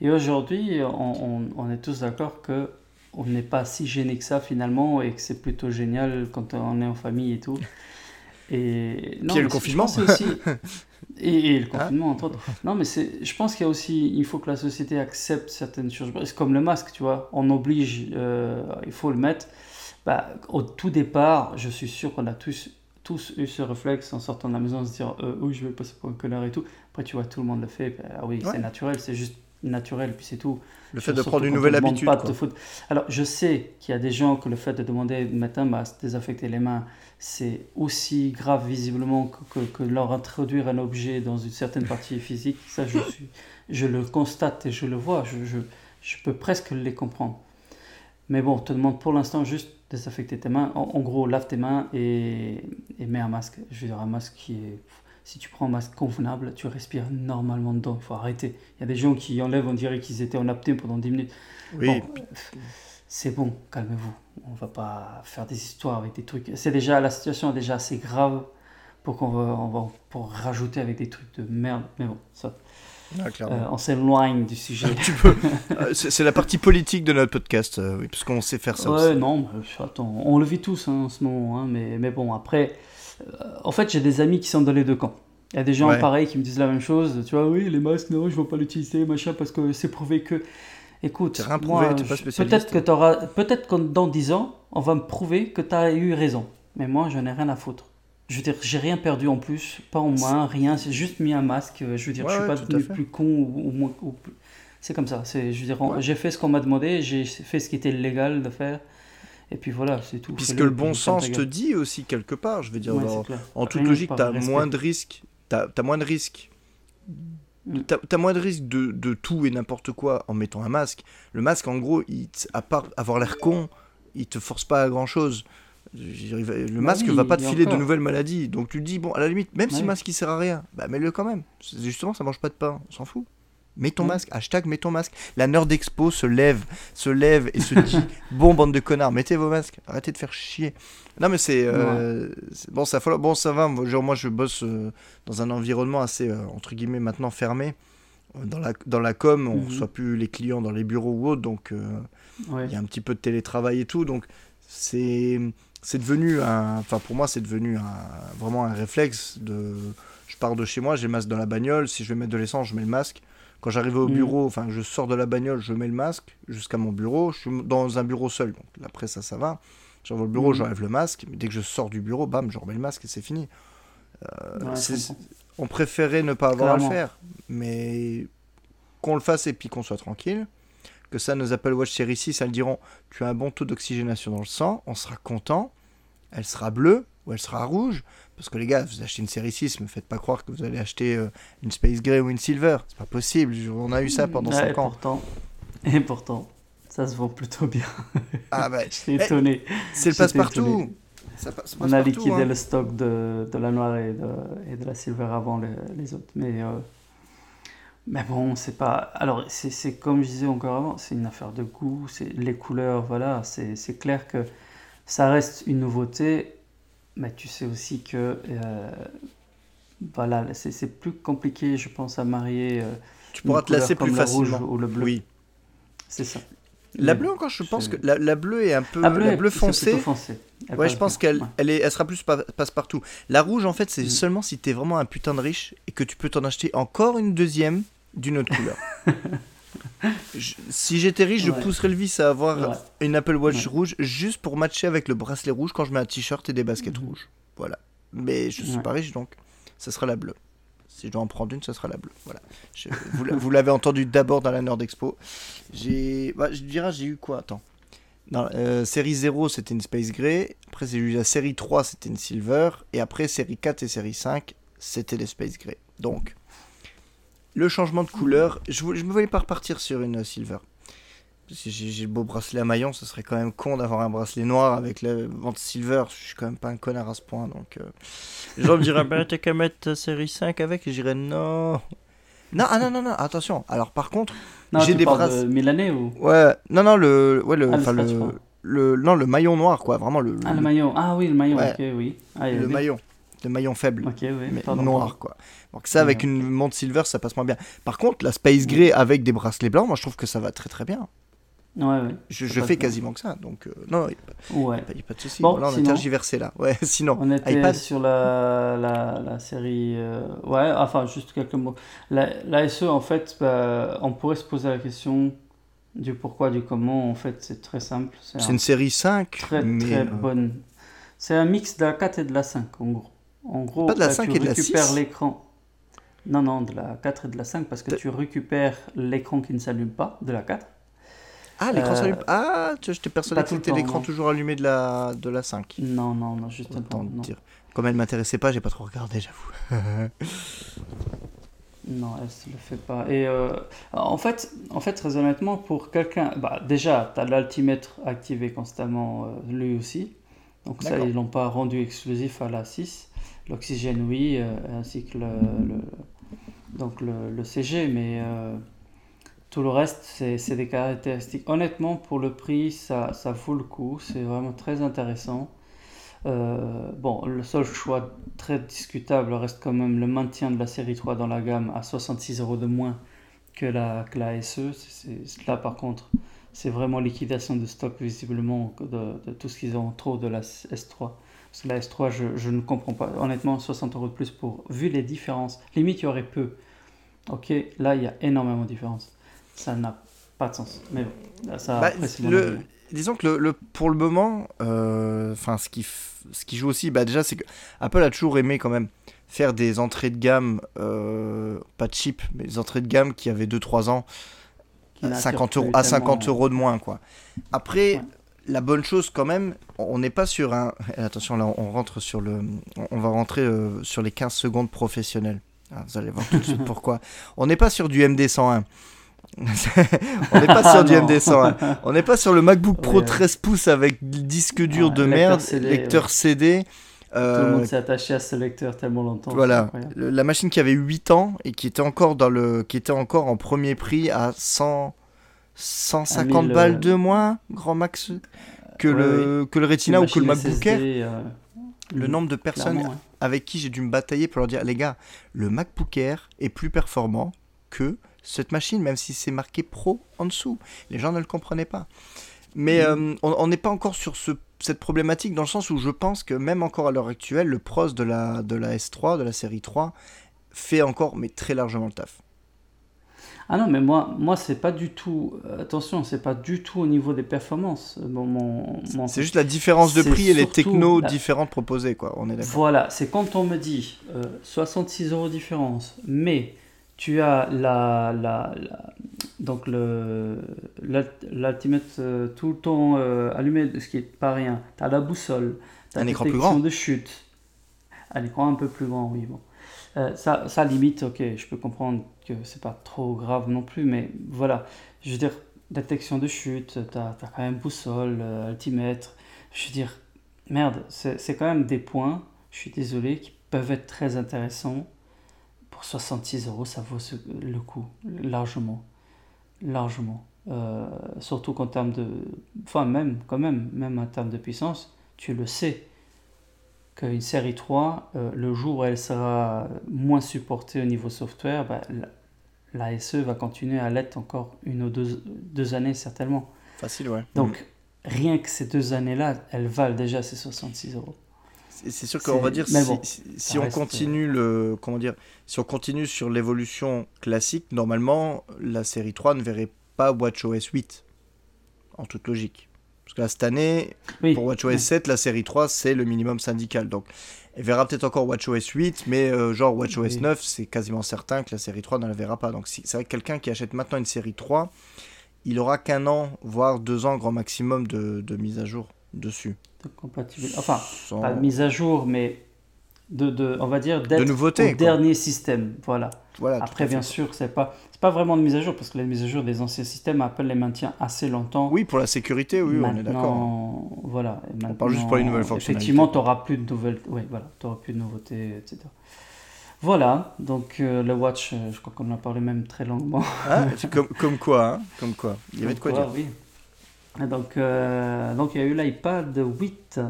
Et aujourd'hui, on, on, on, est tous d'accord que on n'est pas si gêné que ça finalement et que c'est plutôt génial quand on est en famille et tout. Et non, Puis le confinement. Aussi, <laughs> Et, le ah. confinement, entre autres. Non, mais je pense qu'il y a aussi, il faut que la société accepte certaines choses. C'est comme le masque, tu vois. On oblige, euh, il faut le mettre. Bah, au tout départ, je suis sûr qu'on a tous, tous eu ce réflexe en sortant de la maison, de se dire euh, oui, je vais passer pour un connard et tout. Après, tu vois, tout le monde le fait. Bah, ah oui, c'est naturel, c'est juste naturel, puis c'est tout. Le fait de prendre une nouvelle habitude. Pas de Alors, je sais qu'il y a des gens que le fait de demander matin, bah, désaffecter les mains, c'est aussi grave visiblement que, que, leur introduire un objet dans une certaine partie physique. Ça, je, suis, je le constate et je le vois. Je, je, je peux presque les comprendre. Mais bon, on te demande pour l'instant juste désaffecter tes mains. En, gros, lave tes mains et, et mets un masque. Je veux dire, un masque qui est si tu prends un masque convenable, tu respires normalement dedans. Il faut arrêter. Il y a des gens qui enlèvent, on dirait qu'ils étaient en apnée pendant 10 minutes. Oui. c'est bon, calmez-vous. On va pas faire des histoires avec des trucs. C'est déjà la situation est déjà assez grave pour qu'on va, on va pour rajouter avec des trucs de merde. Mais bon, ça. Ah, euh, on s'éloigne du sujet. <laughs> <laughs> Euh, c'est la partie politique de notre podcast, euh, oui, parce qu'on sait faire ça. Ouais, non, attends, on le vit tous hein, en ce moment, hein, mais, mais bon, après, en fait, j'ai des amis qui sont dans les deux camps. Il y a des gens pareils qui me disent la même chose. Tu vois, oui, les masques, non, je ne veux pas l'utiliser, machin, parce que c'est prouvé que. Écoute, peut-être que t'auras, peut-être que dans 10 ans, on va me prouver que tu as eu raison. Mais moi, je n'ai rien à foutre. Je veux dire, j'ai rien perdu en plus, pas en moins, rien. C'est juste mis un masque. euh, Je veux dire, Ouais, je suis pas devenu plus con ou, moins. ou C'est comme ça. C'est, je veux dire, Ouais. j'ai fait ce qu'on m'a demandé, j'ai fait ce qui était légal de faire. Et puis voilà, c'est tout. Puisque le bon sens te dit aussi quelque part, je veux dire, Ouais, en toute Rien logique, tu as moins de risques. T'as as moins de risques. Mm. T'as as moins de risques de, de tout et n'importe quoi en mettant un masque. Le masque, en gros, il, à part avoir l'air con, il te force pas à grand chose. Le masque oui, va pas te filer de nouvelles maladies. Donc tu te dis, bon, à la limite, même si Ouais. le masque il sert à rien, bah mets-le quand même. Justement, ça mange pas de pain, on s'en fout. Mets ton Ouais. masque, hashtag mets ton masque. La Nerd Expo se lève, se lève et se dit <laughs> Bon, bande de connards, mettez vos masques, arrêtez de faire chier. Non, mais c'est. euh, bon, ça, bon, ça va. Moi, genre, moi, je bosse euh, dans un environnement assez, euh, entre guillemets, maintenant fermé. Dans la, dans la com, on Mhm. reçoit plus les clients dans les bureaux ou autre, donc Ouais. il y a un petit peu de télétravail et tout. Donc, c'est c'est devenu un. Enfin, pour moi, c'est devenu un, vraiment un réflexe de. Je pars de chez moi, j'ai le masque dans la bagnole. Si je vais mettre de l'essence, je mets le masque. Quand j'arrive au Mhm. bureau, enfin, je sors de la bagnole, je mets le masque jusqu'à mon bureau. Je suis dans un bureau seul, donc après ça, ça va. J'arrive au bureau, Mhm. j'enlève le masque. Mais dès que je sors du bureau, bam, je remets le masque et c'est fini. Ouais, comprends. On préférait ne pas avoir à le faire, mais qu'on le fasse et puis qu'on soit tranquille. Que ça, nos Apple Watch Série 6, elles diront Tu as un bon taux d'oxygénation dans le sang, on sera content. Elle sera bleue ou elle sera rouge. Parce que les gars, vous achetez une série 6, me faites pas croire que vous allez acheter euh, une Space Gray ou une Silver. C'est pas possible. On a eu ça pendant Ouais, 5 et ans. pourtant, et pourtant, ça se vend plutôt bien. Ah bah, <laughs> J'étais Eh, étonné. c'est le passe-partout. étonné. Ça passe On a liquidé hein. le stock de, de la noire et de, et de la silver avant les, les autres. Mais, euh, mais bon, c'est pas. Alors, c'est comme je disais encore avant, c'est une affaire de goût, les couleurs, voilà. C'est clair que ça reste une nouveauté, mais tu sais aussi que. euh, voilà, c'est plus compliqué, je pense, à marier. euh, Tu pourras te lasser plus le rouge facilement. ou le bleu. Oui. C'est ça. La bleue encore, je pense que la, la bleue est un peu La bleue, la bleue foncée. plutôt foncé. Elle Ouais, je pense qu'elle Ouais. elle elle sera plus pa- passe-partout. La rouge, en fait, c'est Mm. seulement si t'es vraiment un putain de riche et que tu peux t'en acheter encore une deuxième d'une autre couleur. <laughs> Je- si j'étais riche, je pousserais le vice à avoir Ouais. une Apple Watch Ouais. rouge juste pour matcher avec le bracelet rouge quand je mets un t-shirt et des baskets Mhm. rouges. Voilà. Mais je suis pas riche, donc ce sera la bleue. Si je dois en prendre une, ce sera la bleue. Voilà. Je- vous l'avez entendu d'abord dans la Nord Expo. J'ai, bah, je dirais, j'ai eu quoi Attends. Dans, euh, série 0, c'était une Space Gray. Après, j'ai eu la série 3, c'était une Silver. Et après, série 4 et série 5, c'était des Space Gray. Donc, le changement de couleur, je ne me voyais pas repartir sur une euh, Silver. Si j'ai j'ai le beau bracelet à maillon, ce serait quand même con d'avoir un bracelet noir avec la vente Silver. Je suis quand même pas un connard à ce point. Donc, euh, les gens me diraient, ben, t'as qu'à mettre ta série 5 avec. Et j'irais, non. Non, ah non, non, non, attention. Alors, par contre, J'ai des brasses- de mille années ou? Ouais, non, non, le, ouais, le, Ah, le le, non, le maillon noir, quoi, vraiment le, Ah, le maillon. Ah oui, le maillon, Ouais. ok, oui. Ah, le maillon, le maillon faible, Ok, oui. mais pardon, noir, quoi. Donc ça, avec une montre silver, ça passe moins bien. Par contre, la Space Gray avec des bracelets blancs, moi, je trouve que ça va très très bien. Ouais, ouais. Je, fais quasiment que ça, donc euh, non, il n'y Ouais. a, pas- a de souci. Bon, Voilà, on a sinon- tergiversé là. Ouais, <laughs> sinon, On était iPad. sur la, la, la série. euh, ouais, enfin, juste quelques mots. La, la SE, en fait, bah, on pourrait se poser la question du pourquoi, du comment. En fait, c'est très simple. C'est c'est un une série 5, très, mais très euh, bonne. C'est un mix de la 4 et de la 5, en gros. En gros, Pas de la là, 5 tu et de la récupères 6? l'écran. Non, non, de la 4 et de la 5, parce que De- tu récupères l'écran qui ne s'allume pas de la 4. Ah, l'écran euh, s'allume. Ah, tu vois, j'étais persuadé que le c'était temps, l'écran toujours allumé de la, de la 5. Non, non, non, justement. Autant te non. dire. Comme elle m'intéressait pas, j'ai pas trop regardé, j'avoue. <laughs> Non, elle ne le fait pas. Et euh, en fait, en fait, très honnêtement, pour quelqu'un, bah, déjà, tu as l'altimètre activé constamment, euh, lui aussi. Donc ça, ils l'ont pas rendu exclusif à la 6. L'oxygène, oui, euh, ainsi que le, donc le, CG, mais euh, tout le reste, c'est des caractéristiques. Honnêtement, pour le prix, ça, ça vaut le coup. C'est vraiment très intéressant. Euh, bon, le seul choix très discutable reste quand même le maintien de la série 3 dans la gamme à 66 euros de moins que la, que la SE. Là, par contre, c'est vraiment liquidation de stock visiblement de, de tout ce qu'ils ont trop de la S3. Parce que la S3, je, je ne comprends pas. Honnêtement, 60 euros de plus pour, vu les différences, limite il y aurait peu. Ok, là il y a énormément de différences. Ça n'a pas de sens. Mais bon, ça, Bah, le- disons que le, le- pour le moment, euh, ce qui ce qui joue aussi, bah déjà c'est que Apple a toujours aimé quand même faire des entrées de gamme, euh, pas cheap, mais des entrées de gamme qui avaient 2-3 ans, Qui n'attire 50 euros, à tellement- 50 euros de moins quoi. Après, Ouais. La bonne chose quand même, on n'est pas sur un. <laughs> Attention là, on rentre sur le, on va rentrer euh, sur les 15 secondes professionnelles. Ah, vous allez voir tout de suite <laughs> pourquoi. On n'est pas sur du MD 101. <laughs> on n'est pas Ah, sur du non. MD 101. On n'est pas sur le MacBook Pro Ouais. 13 pouces avec disque dur Ouais, de merde, CD, lecteur ouais. CD. Tout le euh, monde s'est attaché à ce lecteur tellement longtemps. voilà, la machine qui avait 8 ans et qui était encore dans le qui était encore en premier prix à 100 150 1000, balles euh, de moins grand max que le que le Retina ou que le MacBook Air. Euh, Le mm, nombre de personnes ouais. avec qui j'ai dû me batailler pour leur dire les gars, le MacBook Air est plus performant que cette machine même si c'est marqué pro en dessous. Les gens ne le comprenaient pas. Mais Mhm. euh, on on n'est pas encore sur ce, cette problématique dans le sens où je pense que même encore à l'heure actuelle, le pros de la, de la S3, de la série 3, fait encore mais très largement le taf. Ah non, mais moi, moi c'est pas du tout. euh, attention, c'est pas du tout au niveau des performances. euh, Bon, mon, mon- C'est juste la différence de prix et les technos la- différentes proposées, quoi. On est. Voilà, c'est quand on me dit euh, 66 euros différence, mais tu as la, la, la- donc le l'Ultimate euh, tout le temps euh, allumé, ce qui est pas rien. Tu as la boussole, tu as Un écran plus grand. de chute, un écran un peu plus grand, oui bon. Euh, ça, limite, ok, je peux comprendre que c'est pas trop grave non plus, mais voilà, je veux dire, détection de chute, tu as, quand même boussole, euh, altimètre, je veux dire, merde, c'est quand même des points, je suis désolé, qui peuvent être très intéressants. Pour 66 euros, ça vaut le coup, largement. Largement. Euh, surtout qu'en termes de. Enfin, même, quand même, même en termes de puissance, tu le sais qu'une série 3, euh, le jour où elle sera moins supportée au niveau software, bah, la, SE va continuer à l'être encore une ou deux, deux années certainement. Facile, ouais. Donc, rien que ces deux années-là, elles valent déjà ces 66 euros. C'est sûr qu'on va dire si, bon, si- on reste, euh, continue le comment dire si on continue sur l'évolution classique normalement la série 3 ne verrait pas WatchOS 8 en toute logique parce que là cette année Oui, pour WatchOS oui. 7 la série 3 c'est le minimum syndical donc elle verra peut-être encore WatchOS 8 mais euh, genre WatchOS Oui. 9 c'est quasiment certain que la série 3 ne la verra pas donc si, c'est vrai que quelqu'un qui achète maintenant une série 3 il aura qu'un an voire deux ans grand maximum de, de mise à jour dessus de compatibilité. Enfin, Sans- pas de mise à jour, mais de, de on va dire, de au quoi. dernier système. Voilà. Voilà, Après, fait. bien sûr, c'est pas, c'est pas vraiment de mise à jour, parce que les mises à jour des anciens systèmes, Apple les maintient assez longtemps. Oui, pour la sécurité, oui, on est d'accord. Voilà. Et parle juste pour les nouvelles fonctionnalités. Effectivement, tu n'auras plus de nouvelles. Oui, voilà, tu plus de nouveautés, etc. Voilà, donc euh, le Watch, euh, je crois qu'on en a parlé même très longuement. Ah, comme, comme quoi, hein, comme quoi. Il y avait de quoi dire. oui. Donc, euh, donc il y a eu l'iPad 8.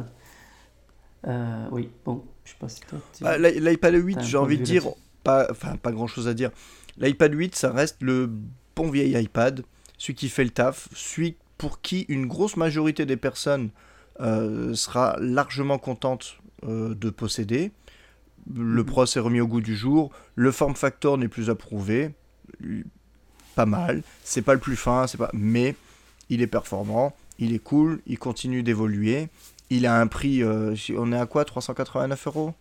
Euh, oui, bon, je sais pas si toi. tu- Ah, l'i- L'iPad 8, T'as un j'ai envie de dire, pas, enfin, pas grand chose à dire. L'iPad 8, ça reste le bon vieil iPad, celui qui fait le taf, celui pour qui une grosse majorité des personnes euh, sera largement contente euh, de posséder. Le Mhm. pros est remis au goût du jour, le form factor n'est plus approuvé, pas mal, c'est pas le plus fin, c'est pas, mais il est performant, il est cool, il continue d'évoluer, il a un prix, euh, on est à quoi, 389 euros?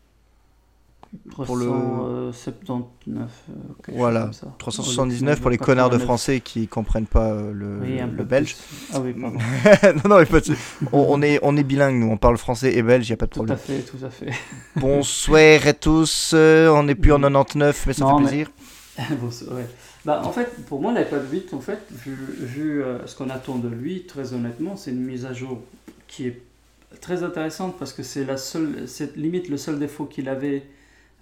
Pour le- 379. euh, chose Voilà, comme ça. 379 pour les connards de 89. français qui comprennent pas euh, le, Oui, le belge. plus. Ah oui, pardon. <laughs> non, non, mais pas de on, on est, on est bilingue, nous, on parle français et belge, il n'y a pas de Tout à problème. fait, tout à fait. <laughs> Bonsoir à tous, euh, on n'est plus en 99, mais ça Non, fait plaisir. <laughs> Bon, c'est- ouais. Bah, en fait, pour moi, l'iPad 8, en fait, vu, vu, euh, ce qu'on attend de lui, très honnêtement, c'est une mise à jour qui est très intéressante parce que c'est la seule, c'est limite le seul défaut qu'il avait,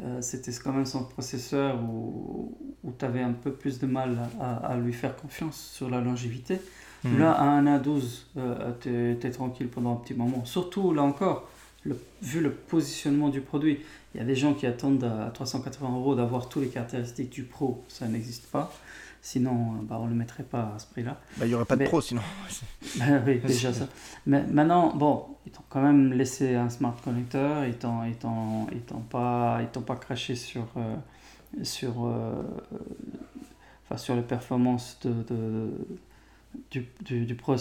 euh, c'était quand même son processeur où, où tu avais un peu plus de mal à, à lui faire confiance sur la longévité. Mhm. Là, à un A12, euh, tu es, tranquille pendant un petit moment. Surtout, là encore, le- vu le positionnement du produit, il y a des gens qui attendent à 380 euros d'avoir toutes les caractéristiques du Pro. Ça n'existe pas. Sinon, euh, bah, on ne le mettrait pas à ce prix-là. Bah, il n'y aurait pas de pro sinon. <laughs> Ben oui, déjà ça. Mais maintenant, bon, ils t'ont quand même laissé un smart connector, ils t'ont, ils t'ont, ils t'ont pas, ils t'ont pas craché sur, euh, sur, euh, enfin, sur les performances de, de, du, du, du pros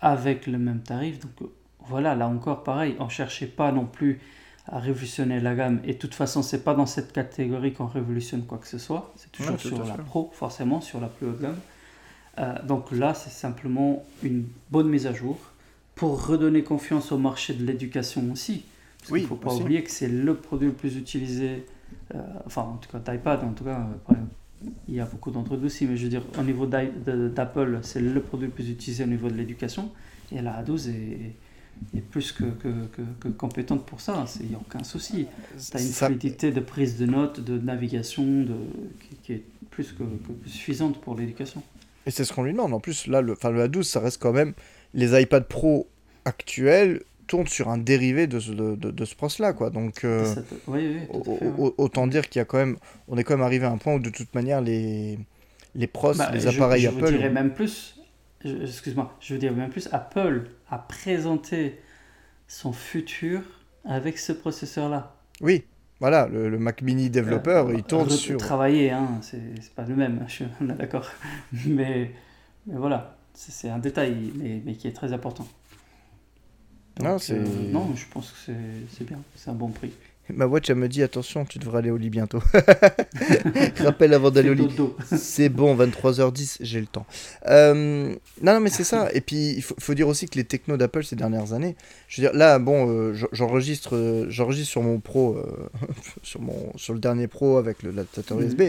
avec le même tarif. Donc voilà, là encore, pareil, on ne cherchait pas non plus à révolutionner la gamme. Et de toute façon, c'est pas dans cette catégorie qu'on révolutionne quoi que ce soit. C'est toujours sur la pro, forcément, sur la plus haute gamme. Euh, donc là, c'est simplement une bonne mise à jour pour redonner confiance au marché de l'éducation aussi. Parce oui, il ne faut pas oublier que c'est le produit le plus utilisé, euh, enfin en tout cas d'iPad, en tout cas, euh, il y a beaucoup d'entre eux aussi, mais je veux dire, au niveau d'Apple, c'est le produit le plus utilisé au niveau de l'éducation. Et la A12 est, est plus que, que, que, compétente pour ça, il n'y a aucun souci. Tu as une fluidité de prise de notes, de navigation de, qui, est plus que, suffisante pour l'éducation. Et c'est ce qu'on lui demande. En plus, là, le, le A12, ça reste quand même. Les iPad Pro actuels tournent sur un dérivé de ce, de, de, ce pros-là. Quoi. Donc, euh, oui, oui, autant dire qu'il y a quand même. On est quand même arrivé à un point où, de toute manière, les, les pros, bah, les appareils Apple. Je dirais même plus. Excuse-moi, je veux dire même plus. Apple a présenté son futur avec ce processeur-là. Oui, voilà, le, Mac Mini développeur, il tourne sur... Travailler, hein, c'est pas le même, <laughs> je, on est d'accord. mais, mais, voilà, c'est un détail, mais, mais, qui est très important. non, euh, non, je pense que c'est bien, c'est un bon prix. Ma watch, elle me dit attention, tu devras aller au lit bientôt. <laughs> Rappelle avant d'aller au lit. C'est bon, 23h10, j'ai le temps. Euh, non, non, mais c'est ça. Et puis, il faut, dire aussi que les technos d'Apple ces dernières années, je veux dire, là, bon, euh, j'enregistre euh, j'enregistre sur mon Pro, <laughs> sur, mon, sur le dernier Pro avec l'adaptateur mhm. USB.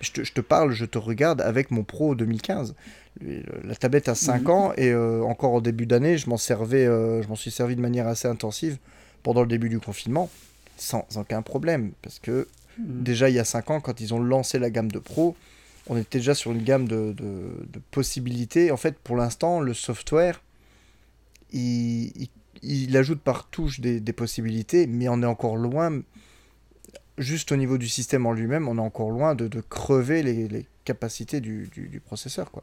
Je te, je te, parle, je te regarde avec mon Pro 2015. La tablette a 5 mhm. ans et encore au début d'année, je m'en servais, je m'en suis servi de manière assez intensive pendant le début du confinement sans aucun problème. Parce que hmm. déjà, il y a 5 ans, quand ils ont lancé la gamme de Pro, on était déjà sur une gamme de, de, possibilités. En fait, pour l'instant, le software, il, il, ajoute par touche des, des, possibilités, mais on est encore loin, juste au niveau du système en lui-même, on est encore loin de, de crever les, les, capacités du, du, processeur. Quoi.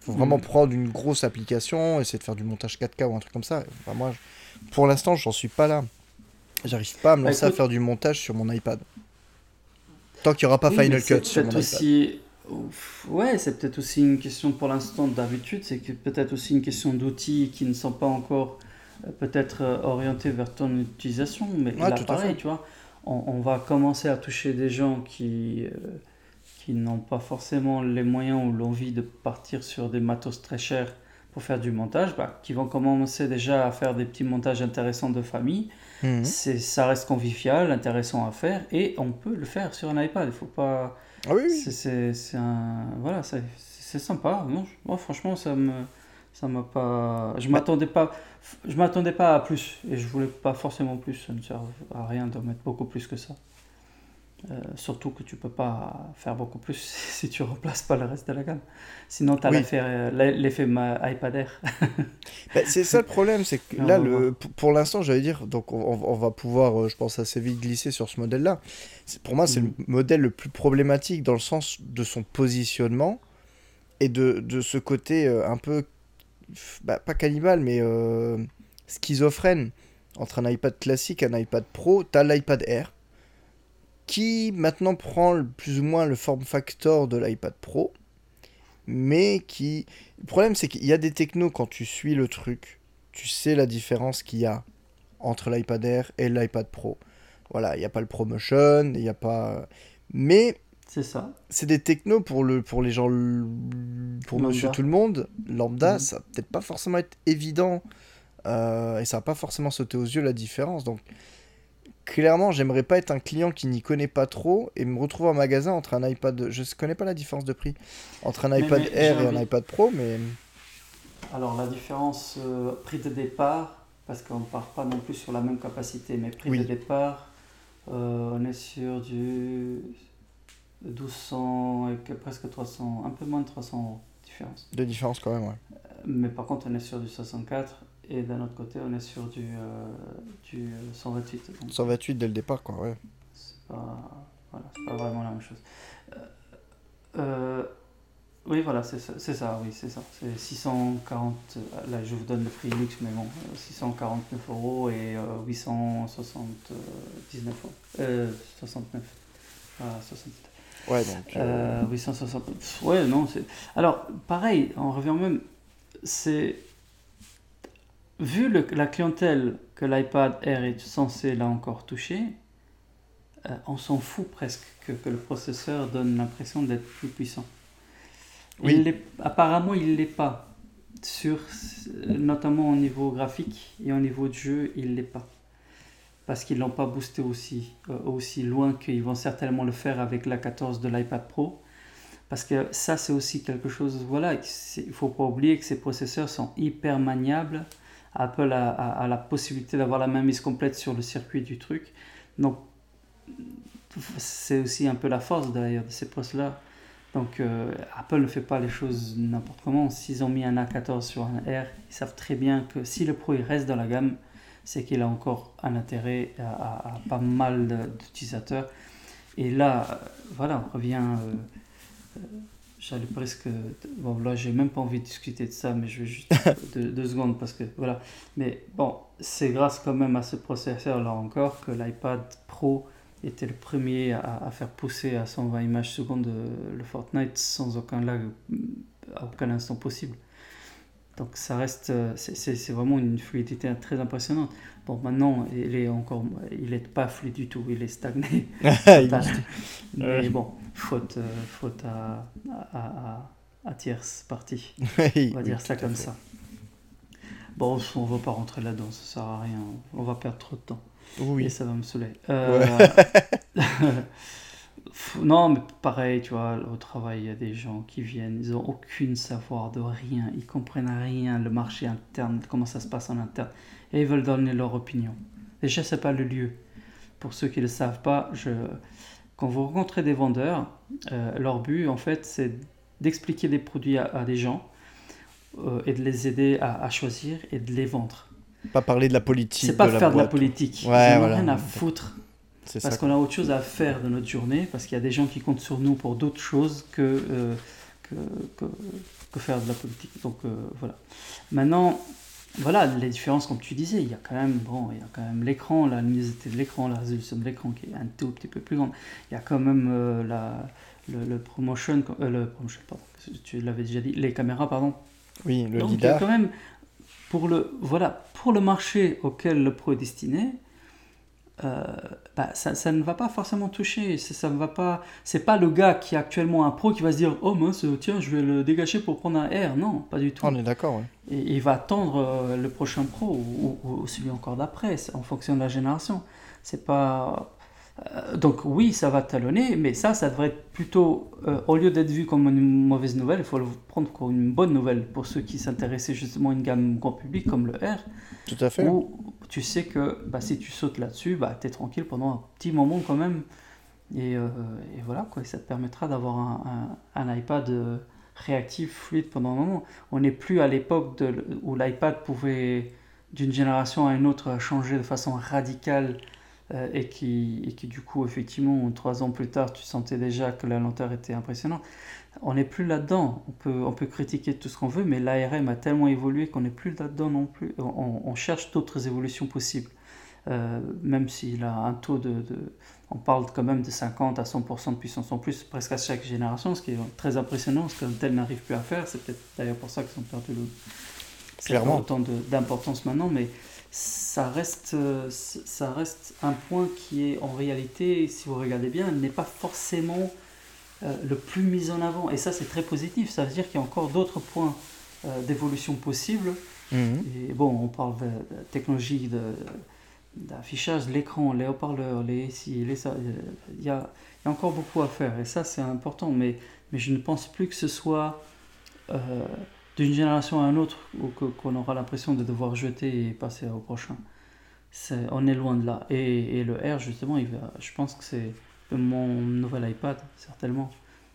faut vraiment hmm. prendre une grosse application, essayer de faire du montage 4K ou un truc comme ça. moi, pour l'instant, j'en suis pas là. J'arrive pas à me lancer à faire du montage sur mon iPad. Tant qu'il n'y aura pas Final Cut sur mon aussi... Ouais, c'est peut-être aussi une question pour l'instant d'habitude, c'est peut-être aussi une question d'outils qui ne sont pas encore euh, peut-être euh, orientés vers ton utilisation, mais là pareil, tu vois, on, va commencer à toucher des gens qui, euh, qui n'ont pas forcément les moyens ou l'envie de partir sur des matos très chers pour faire du montage, bah, qui vont commencer déjà à faire des petits montages intéressants de famille. C'est, ça reste convivial, intéressant à faire, et on peut le faire sur un iPad. Il faut pas. Ah oui, C'est, c'est, un, voilà, c'est, c'est sympa. Non, moi, franchement, ça me, ça m'a pas. Je m'attendais pas. Je m'attendais pas à plus, et je voulais pas forcément plus. Ça ne sert à rien de mettre beaucoup plus que ça. Euh, surtout que tu peux pas faire beaucoup plus <laughs> si tu remplaces pas le reste de la gamme. Sinon, tu as euh, l'effet iPad Air. <laughs> Ben, c'est ça le problème, c'est que là, le, pour, l'instant, j'allais dire, donc on, va pouvoir, euh, je pense, assez vite glisser sur ce modèle-là. Pour moi, c'est le mm. modèle le plus problématique dans le sens de son positionnement et de, de ce côté un peu, bah, pas cannibale, mais schizophrène entre un iPad classique et un iPad Pro. Tu as l'iPad Air qui maintenant prend plus ou moins le form factor de l'iPad Pro, mais qui... Le problème c'est qu'il y a des technos quand tu suis le truc, tu sais la différence qu'il y a entre l'iPad Air et l'iPad Pro. Voilà, il n'y a pas le ProMotion, il n'y a pas... Mais... C'est ça. C'est des technos pour, le, pour les gens, pour monsieur tout le monde, lambda, mhm. ça va peut-être pas forcément être évident euh, et ça va pas forcément sauter aux yeux la différence. Donc clairement, j'aimerais pas être un client qui n'y connaît pas trop et me retrouver en magasin entre un iPad. Je connais pas la différence de prix entre un iPad Air et un iPad Pro, mais. Alors, la différence euh, prix de départ, parce qu'on ne part pas non plus sur la même capacité, mais prix de départ, euh, on est sur du 1200 et presque 300, un peu moins de 300 euros différence. De différence quand même, ouais. Mais par contre, on est sur du 64 et d'un autre côté, on est sur du, euh, du 128. 128 dès le départ, quoi, ouais. C'est pas, voilà, pas vraiment la même chose. Euh, euh, oui, voilà, c'est ça, ça, oui, c'est ça. C'est 640, là je vous donne le prix luxe, mais bon, 649 euros et 879 euros. 69. Ah, 67. Ouais, donc. 860. Ouais, non, c'est. Alors, pareil, on revient même c'est. Vu le- la clientèle que l'iPad Air est censé là encore toucher, euh, on s'en fout presque que, que le processeur donne l'impression d'être plus puissant. Oui. Il l'est- apparemment, il ne l'est pas. Sur, notamment au niveau graphique et au niveau de jeu, il ne l'est pas. Parce qu'ils ne l'ont pas boosté aussi, euh, aussi loin qu'ils vont certainement le faire avec la 14 de l'iPad Pro. Parce que ça, c'est aussi quelque chose. Voilà, il ne faut pas oublier que ces processeurs sont hyper maniables. Apple a, la possibilité d'avoir la main mise complète sur le circuit du truc. Donc, c'est aussi un peu la force d'ailleurs de ces postes-là. Donc, euh, Apple ne fait pas les choses n'importe comment. S'ils ont mis un A14 sur un R, ils savent très bien que si le Pro il reste dans la gamme, c'est qu'il a encore un intérêt à, pas mal d'utilisateurs. Et là, euh, voilà, on revient. euh, J'allais presque. Bon, là, j'ai même pas envie de discuter de ça, mais je vais juste <laughs> deux, deux secondes parce que voilà. Mais bon, c'est grâce quand même à ce processeur là encore que l'iPad Pro était le premier à, à faire pousser à 120 images secondes euh, le Fortnite sans aucun lag à aucun instant possible. Donc ça reste, euh, c'est- vraiment une fluidité très impressionnante. Bon, maintenant, il est encore, il n'est pas fluide du tout, il est stagné. <laughs> Mais bon, faute, euh, faute à, à, à, à tierce partie. <laughs> Oui, On va oui, dire ça comme ça. Bon, on va pas rentrer là-dedans, ça sert à rien. On va perdre trop de temps. Et Oui, ça va me saouler. Euh, <laughs> non, mais pareil, tu vois, au travail, il y a des gens qui viennent, ils ont aucune savoir de rien, ils comprennent rien, le marché interne, comment ça se passe en interne, et ils veulent donner leur opinion. Déjà, c'est pas le lieu. Pour ceux qui ne le savent pas, je... quand vous rencontrez des vendeurs, euh, leur but, en fait, c'est d'expliquer des produits à, à des gens euh, et de les aider à, à choisir et de les vendre. pas parler de la politique. C'est pas de faire de la politique. Ouais, Ils voilà. rien à foutre C'est parce qu'on a autre chose à faire de notre journée, parce qu'il y a des gens qui comptent sur nous pour d'autres choses que, euh, que, que, que faire de la politique. Donc voilà. Maintenant, voilà les différences, comme tu disais, il y a quand même, bon, il y a quand même l'écran, la luminosité de l'écran, la résolution de l'écran qui est un tout petit peu plus grande. Il y a quand même euh, la, le, le promotion, euh, le promotion, pardon, tu l'avais déjà dit, les caméras, pardon, Oui, le donc il y a lidar. quand même, pour le, voilà, pour le marché auquel le pro est destiné, euh, bah, ça, ça ne va pas forcément toucher. C'est- Ça ne va pas. C'est pas le gars qui a actuellement un pro qui va se dire oh mince tiens je vais le dégager pour prendre un R. Non, pas du tout. On est d'accord, ouais. Et il va attendre euh, le prochain pro ou, ou- ou celui encore d'après, en fonction de la génération. C'est pas. Euh, donc oui, ça va talonner, mais ça, ça devrait être plutôt, euh, au lieu d'être vu comme une mauvaise nouvelle, il faut le prendre comme une bonne nouvelle pour ceux qui s'intéressaient justement à une gamme grand public comme le R, Tout à fait. où tu sais que bah, si tu sautes là-dessus, bah, tu es tranquille pendant un petit moment quand même. Et, euh, et voilà, quoi, ça te permettra d'avoir un, un- un iPad réactif, fluide pendant un moment. On n'est plus à l'époque où l'iPad pouvait, d'une génération à une autre, changer de façon radicale euh, et, qui, et qui, du coup, effectivement, trois ans plus tard, tu sentais déjà que la lenteur était impressionnante. On n'est plus là-dedans. On peut, on peut critiquer tout ce qu'on veut, mais l'ARM a tellement évolué qu'on n'est plus là-dedans non plus. On, on cherche d'autres évolutions possibles. Euh, même s'il a un taux de, de- On parle quand même de 50 à 100% de puissance en plus presque à chaque génération, ce qui est très impressionnant, ce qu'Intel n'arrive plus à faire. C'est peut-être d'ailleurs pour ça qu'ils ont perdu le... Clairement. autant d'importance maintenant, mais ça reste, euh, ça reste un point qui est en réalité, si vous regardez bien, n'est pas forcément euh, le plus mis en avant. Et ça, c'est très positif. Ça veut dire qu'il y a encore d'autres points euh, d'évolution possibles. Mhm. Et bon, on parle de, de technologie de, d'affichage, l'écran, les haut-parleurs, les ci, les ça. Il y a, il y a encore beaucoup à faire. Et ça, c'est important. Mais, mais je ne pense plus que ce soit euh, d'une génération à une autre ou qu'on aura l'impression de devoir jeter et passer au prochain. On est loin de là. Et, et le R, justement, il va, je pense que c'est mon nouvel iPad, certainement.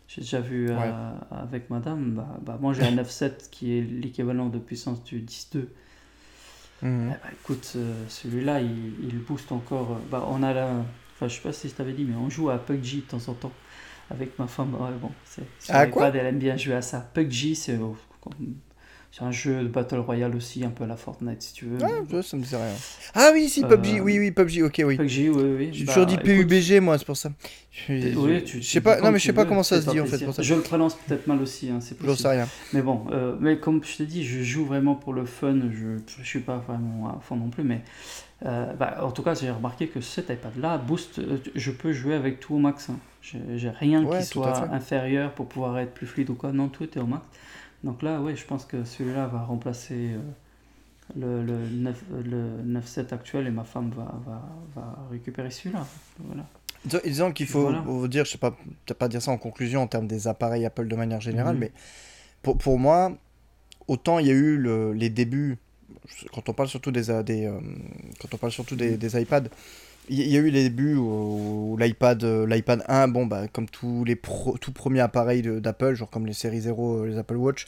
J'ai déjà vu euh, avec madame, bah, bah, moi j'ai un <laughs> 9.7 qui est l'équivalent de puissance du 10.2. Mhm. Eh bah, écoute, euh, celui-là, il, il booste encore. euh, Bah, on a la. Enfin, je sais pas si je t'avais dit, mais on joue à PUBG de temps en temps avec ma femme. Ouais, bon, c'est, quoi? elle aime bien jouer à ça. PUBG, c'est. C'est un jeu de Battle Royale aussi, un peu à la Fortnite si tu veux. Ouais, ça me dit rien. Ah oui, si, PUBG, oui, oui, PUBG, ok, oui. PUBG, oui, oui. J'ai Bah, toujours dit écoute, PUBG, moi, c'est pour ça. Je, je- oui, tu- je sais pas, non, mais je sais pas comment ça se dit en fait. Pour ça. Je le prononce peut-être mal aussi, hein, c'est J'en possible. sais rien. Mais bon, euh, mais comme je te dis, je joue vraiment pour le fun. Je je suis pas vraiment à fond non plus, mais euh, bah, en tout cas, j'ai remarqué que cet iPad-là boost. euh, je peux jouer avec tout au max. hein. J'ai rien Ouais, qui soit inférieur pour pouvoir être plus fluide ou quoi. Non, tout est au max. Donc là, ouais, je pense que celui-là va remplacer euh, le, le 9, le 9.7 actuel et ma femme va, va, va récupérer celui-là. Voilà. Disons- qu'il faut Voilà. vous dire, je sais pas, pas dire ça en conclusion en termes des appareils Apple de manière générale, Mhm. mais pour, pour moi, autant il y a eu le- les débuts, quand on parle surtout des, euh, des, euh, quand on parle surtout des, Mhm. des iPads, il y, a eu les débuts où, l'iPad, euh, l'iPad 1, bon bah comme tous les pro- tout premiers appareils d'Apple, genre comme les séries 0, les Apple Watch,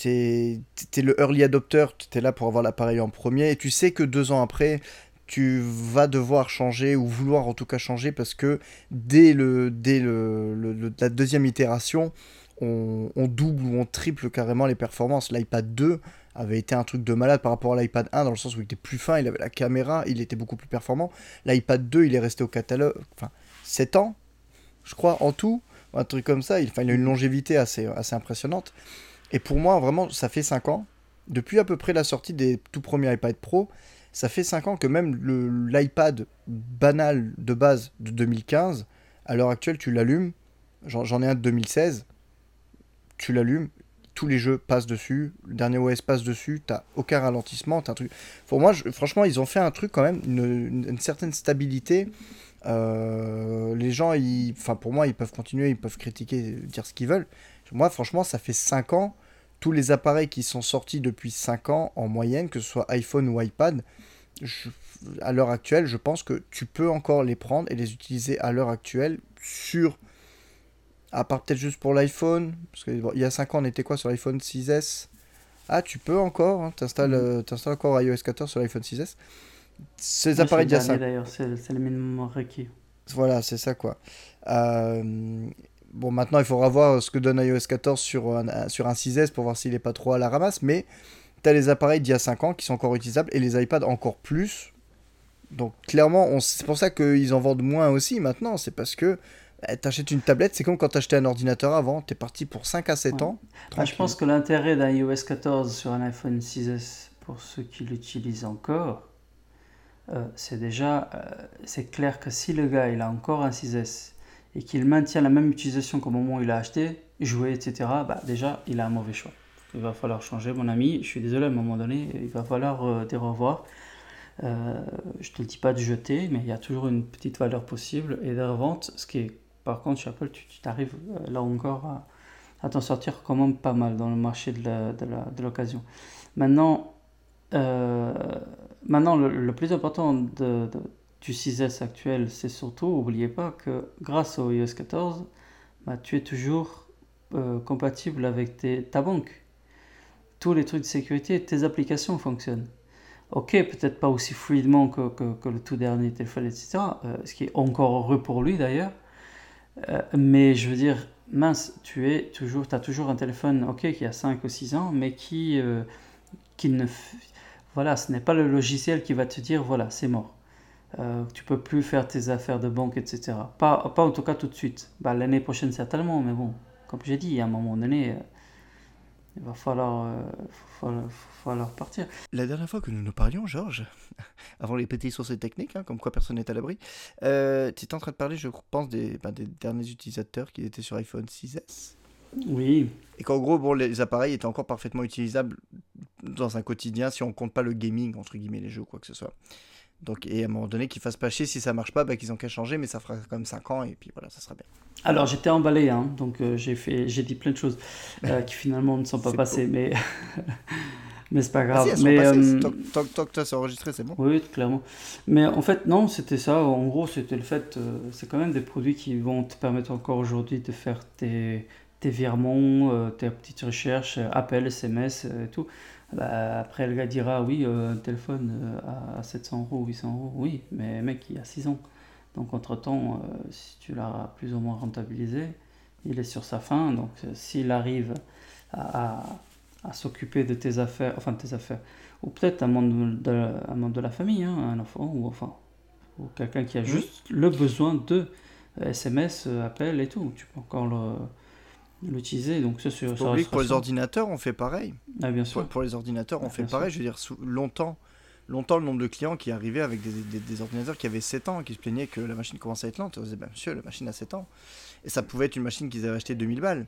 t'es le early adopter, tu es là pour avoir l'appareil en premier, et tu sais que deux ans après, tu vas devoir changer ou vouloir en tout cas changer parce que dès, le, dès le- la deuxième itération, on, on double ou on triple carrément les performances. L'iPad 2 avait été un truc de malade par rapport à l'iPad 1 dans le sens où il était plus fin, il avait la caméra, il était beaucoup plus performant. L'iPad 2, il est resté au catalogue, enfin 7 ans, je crois, en tout, un truc comme ça. Il, a une longévité assez, assez impressionnante. Et pour moi, vraiment, ça fait 5 ans, depuis à peu près la sortie des tout premiers iPad Pro, ça fait 5 ans que même l'iPad banal de base de 2015, à l'heure actuelle, tu l'allumes, j'en ai un de 2016, tu l'allumes, tous les jeux passent dessus, le dernier OS passe dessus, t'as aucun ralentissement, t'as un truc... Pour moi, franchement, ils ont fait un truc quand même, une, certaine stabilité. Euh, les gens, enfin pour moi, ils peuvent continuer, ils peuvent critiquer, dire ce qu'ils veulent. Moi, franchement, ça fait 5 ans, tous les appareils qui sont sortis depuis 5 ans en moyenne, que ce soit iPhone ou iPad, à l'heure actuelle, je pense que tu peux encore les prendre et les utiliser à l'heure actuelle sur. À part peut-être juste pour l'iPhone, parce qu'il y a 5 ans, on était quoi sur l'iPhone 6S Ah, tu peux encore, hein, t'installes Mhm. euh, encore iOS 14 sur l'iPhone 6S. Ces Ouais, appareils d'il y a le 5 dernier, D'ailleurs, c'est le minimum requis. voilà, c'est ça quoi. Euh, bon, maintenant il faudra voir ce que donne iOS 14 sur un, sur un 6S pour voir s'il est pas trop à la ramasse, mais tu as les appareils d'il y a 5 ans qui sont encore utilisables et les iPads encore plus. Donc clairement, c'est pour ça qu'ils en vendent moins aussi maintenant, c'est parce que t'achètes une tablette, c'est comme quand t'achetais un ordinateur avant, t'es parti pour 5 à 7 Ouais. ans. Ah, je pense que l'intérêt d'un iOS 14 sur un iPhone 6S, pour ceux qui l'utilisent encore, euh, c'est déjà, euh, c'est clair que si le gars il a encore un 6S et qu'il maintient la même utilisation qu'au moment où il l'a acheté, jouer, etc., bah, déjà il a un mauvais choix. Il va falloir changer, mon ami. Je suis désolé, à un moment donné, il va falloir euh, au revoir. Euh, je te le dis pas de jeter, mais il y a toujours une petite valeur possible et de revente, ce qui est, par contre, chez Apple, tu tu t'arrives euh, là encore à, t'en sortir quand même pas mal dans le marché de l'occasion. Maintenant, euh, maintenant le, plus important du 6S actuel, c'est surtout, n'oubliez pas que grâce au iOS 14, bah, tu es toujours euh, compatible avec ta banque. Tous les trucs de sécurité, tes applications fonctionnent. Ok, peut-être pas aussi fluidement que, le tout dernier téléphone, etc. ce qui est encore heureux pour lui d'ailleurs. Euh, mais je veux dire, mince, tu es toujours, as toujours un téléphone, ok, qui a 5 ou 6 ans, mais qui, euh, qui ne. Voilà, ce n'est pas le logiciel qui va te dire, voilà, c'est mort. Euh, tu peux plus faire tes affaires de banque, etc. Pas, pas en tout cas tout de suite. Bah, L'année prochaine, certainement, mais bon, comme j'ai dit, à un moment donné, euh, il va falloir, euh, faut falloir, partir. La dernière fois que nous nous parlions, Georges, <laughs> avant les petits sources techniques, hein, comme quoi personne n'est à l'abri, euh, tu étais en train de parler, je pense, des, des derniers utilisateurs qui étaient sur iPhone 6S. Oui, Et qu'en gros, bon, les appareils étaient encore parfaitement utilisables dans un quotidien si on compte pas le gaming, entre guillemets, les jeux, quoi que ce soit. Donc, et à un moment donné, qu'ils fassent pas chier, si ça marche pas, bah, qu'ils ont qu'à changer, mais ça fera quand même 5 ans, et puis voilà, ça sera bien. Alors j'étais emballé, hein, donc euh, j'ai fait, j'ai dit plein de choses euh, <laughs> qui finalement ne sont pas passées, mais <laughs> mais c'est pas Ah, grave. si, sont mais euh, tant, tant- tant que c'est enregistré, c'est bon. oui, clairement. Mais en fait non, c'était ça. En gros, c'était le fait, euh, c'est quand même des produits qui vont te permettre encore aujourd'hui de faire tes tes virements, euh, tes petites recherches, appels, SMS et tout. Bah, après, le gars dira oui, euh, un téléphone euh, à 700 euros, 800 euros, oui, mais mec, il y a 6 ans. Donc, entre-temps, euh, si tu l'as plus ou moins rentabilisé, il est sur sa fin. Donc, euh, s'il arrive à, à- à s'occuper de tes affaires, enfin de tes affaires, ou peut-être un membre de, un membre de la famille, hein, un enfant, ou enfin, ou quelqu'un qui a juste le besoin de SMS, appel et tout. Tu peux encore l'utiliser. Donc ça, c'est pour les ordinateurs, on fait pareil. Ah, bien sûr. Pour, les ordinateurs, on ah, fait pareil. Je veux dire, longtemps, longtemps, le nombre de clients qui arrivaient avec des, ordinateurs qui avaient 7 ans, qui se plaignaient que la machine commençait à être lente. On disait, bah, monsieur, la machine a 7 ans. Et ça pouvait être une machine qu'ils avaient acheté 2000 balles.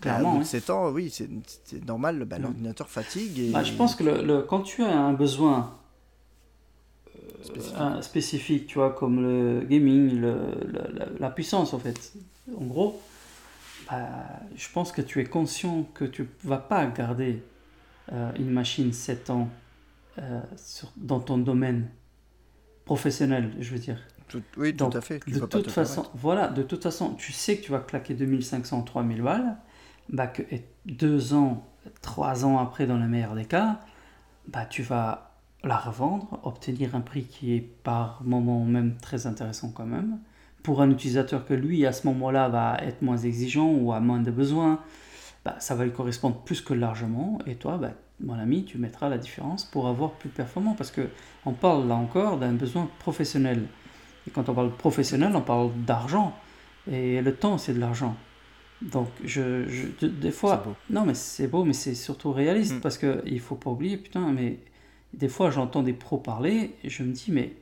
Clairement. 7 ans, oui, c'est normal, bah, l'ordinateur fatigue. Et... Bah, je pense que le, quand tu as un besoin spécifique. spécifique. tu vois, comme le gaming, le, la, puissance en fait, en gros, bah, je pense que tu es conscient que tu vas pas garder euh, une machine 7 ans euh, dans ton domaine professionnel, je veux dire. oui, tout à fait. de toute façon, voilà, de toute façon, tu sais que tu vas claquer 2500, 3000 balles, bah que deux ans, trois ans après, dans le meilleur des cas, bah tu vas la revendre, obtenir un prix qui est par moment même très intéressant quand même, pour un utilisateur que lui, à ce moment-là, va être moins exigeant ou a moins de besoins, bah, ça va lui correspondre plus que largement, et toi, bah, mon ami, tu mettras la différence pour avoir plus performant, parce que on parle là encore d'un besoin professionnel. Et quand on parle professionnel, on parle d'argent, et le temps, c'est de l'argent. Donc, je, je des fois, non, mais c'est beau, mais c'est surtout réaliste, mm. parce qu'il ne faut pas oublier, putain, mais des fois, j'entends des pros parler et je me dis, mais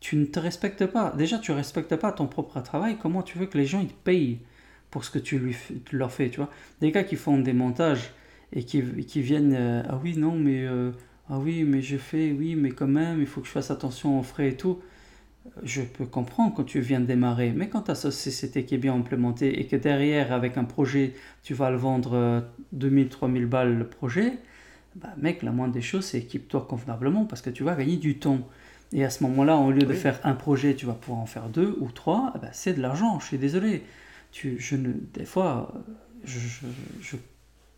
tu ne te respectes pas. Déjà, tu respectes pas ton propre travail. Comment tu veux que les gens ils te payent pour ce que tu, lui, leur fais, tu vois? Des gars qui font des montages et qui, qui viennent, euh, ah oui, non, mais, euh, ah oui, mais je fais, oui, mais quand même, il faut que je fasse attention aux frais et tout. Je peux comprendre quand tu viens de démarrer, mais quand cette société qui est bien implémentée et que derrière, avec un projet, tu vas le vendre 2000, euh, 3000 balles le projet, bah, mec, la moindre des choses, c'est équipe-toi convenablement parce que tu vas gagner du temps. Et à ce moment-là, au lieu de faire un projet, tu vas pouvoir en faire deux ou trois, bah, c'est de l'argent, je suis désolé. Tu, je ne, des fois, je, je,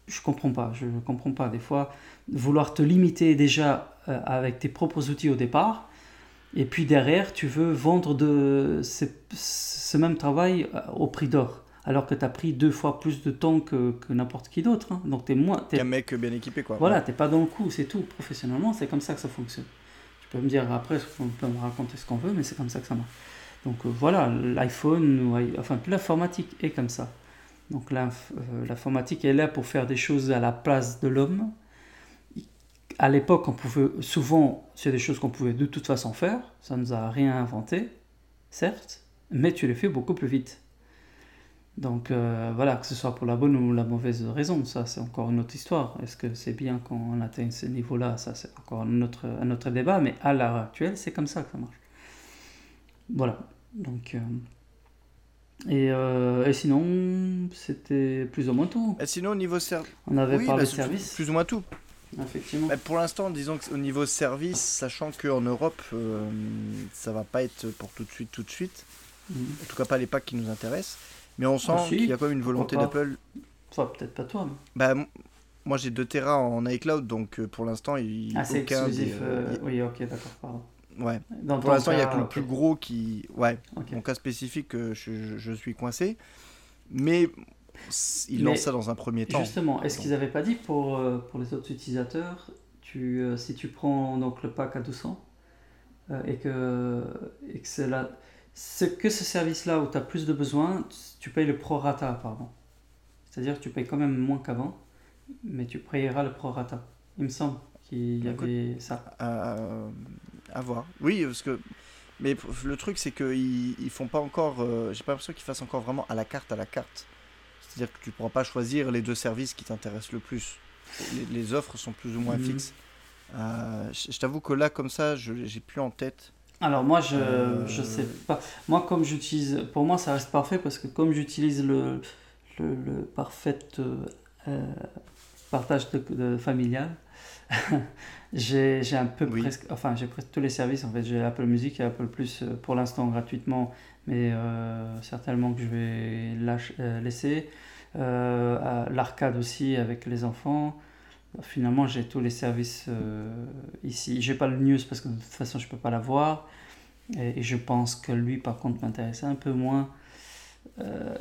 je, comprends pas, je ne comprends pas. Des fois, vouloir te limiter déjà euh, avec tes propres outils au départ, et puis derrière, tu veux vendre de ce, ce même travail euh, au prix d'or alors que tu as pris deux fois plus de temps que, n'importe qui d'autre. Hein. Donc tu es moins. Qu'un mec bien équipé, quoi. Voilà, tu pas dans le coup, c'est tout. Professionnellement, c'est comme ça que ça fonctionne. Tu peux me dire après, on peut me raconter ce qu'on veut, mais c'est comme ça que ça marche. Donc euh, voilà, l'iPhone, enfin, l'informatique est comme ça. Donc euh, l'informatique est là pour faire des choses à la place de l'homme. À l'époque, on pouvait souvent, c'est des choses qu'on pouvait de toute façon faire. Ça ne nous a rien inventé, certes, mais tu les fais beaucoup plus vite. Donc euh, voilà, que ce soit pour la bonne ou la mauvaise raison, ça c'est encore une autre histoire. Est-ce que c'est bien quand on atteint ce niveau-là? Ça c'est encore un autre, un autre débat, mais à l'heure actuelle, c'est comme ça que ça marche. Voilà. Donc, euh, et, euh, et, sinon, c'était plus ou moins tout. Et sinon, au niveau service. On avait parlé bah, service. Plus ou moins tout. Effectivement. pour l'instant, disons qu'au niveau service, sachant qu'en Europe, ça va pas être pour tout de suite, tout de suite. Mhm. En tout cas, pas les packs qui nous intéressent. Mais on sent qu'il y a quand même une volonté d'Apple. Enfin, peut-être pas toi. Mais... Bah, moi j'ai 2 Tera en iCloud, donc euh, pour l'instant, il ah, c'est exclusif. Euh, oui, ok, d'accord, pardon. Ouais. pour l'instant, il n'y a que le plus gros qui. Ouais. Mon cas spécifique, euh, je, je, suis coincé. Mais il lance ça dans un premier temps. Justement, est-ce qu'ils n'avaient pas dit pour, pour les autres utilisateurs, tu, si tu prends donc le pack à 200 et que, et que c'est là c'est que ce service-là où tu as plus de besoins, tu payes le prorata apparemment. C'est-à-dire que tu payes quand même moins qu'avant, mais tu payeras le prorata. Il me semble qu'il y avait ça. à voir. Oui, parce que. Mais le truc, c'est qu'ils ils font pas encore. Euh, j'ai pas l'impression qu'ils fassent encore vraiment à la carte à la carte. C'est-à-dire que tu pourras pas choisir les deux services qui t'intéressent le plus. Les, offres sont plus ou moins mhm. fixes. Euh, je, t'avoue que là, comme ça, je j'ai plus en tête alors moi, je euh. sais pas. Moi, comme j'utilise... Pour moi, ça reste parfait parce que comme j'utilise le, le, parfait euh, partage de, familial, <laughs> j'ai un peu presque... Enfin, j'ai presque tous les services. En fait, j'ai Apple Music et Apple Plus euh, pour l'instant gratuitement, mais certainement que je vais laisser. L'arcade aussi avec les enfants finalement j'ai tous les services euh, ici. J'ai pas le news parce que de toute façon je peux pas l'avoir. Et, et je pense que lui par contre m'intéresse un peu moins. Euh,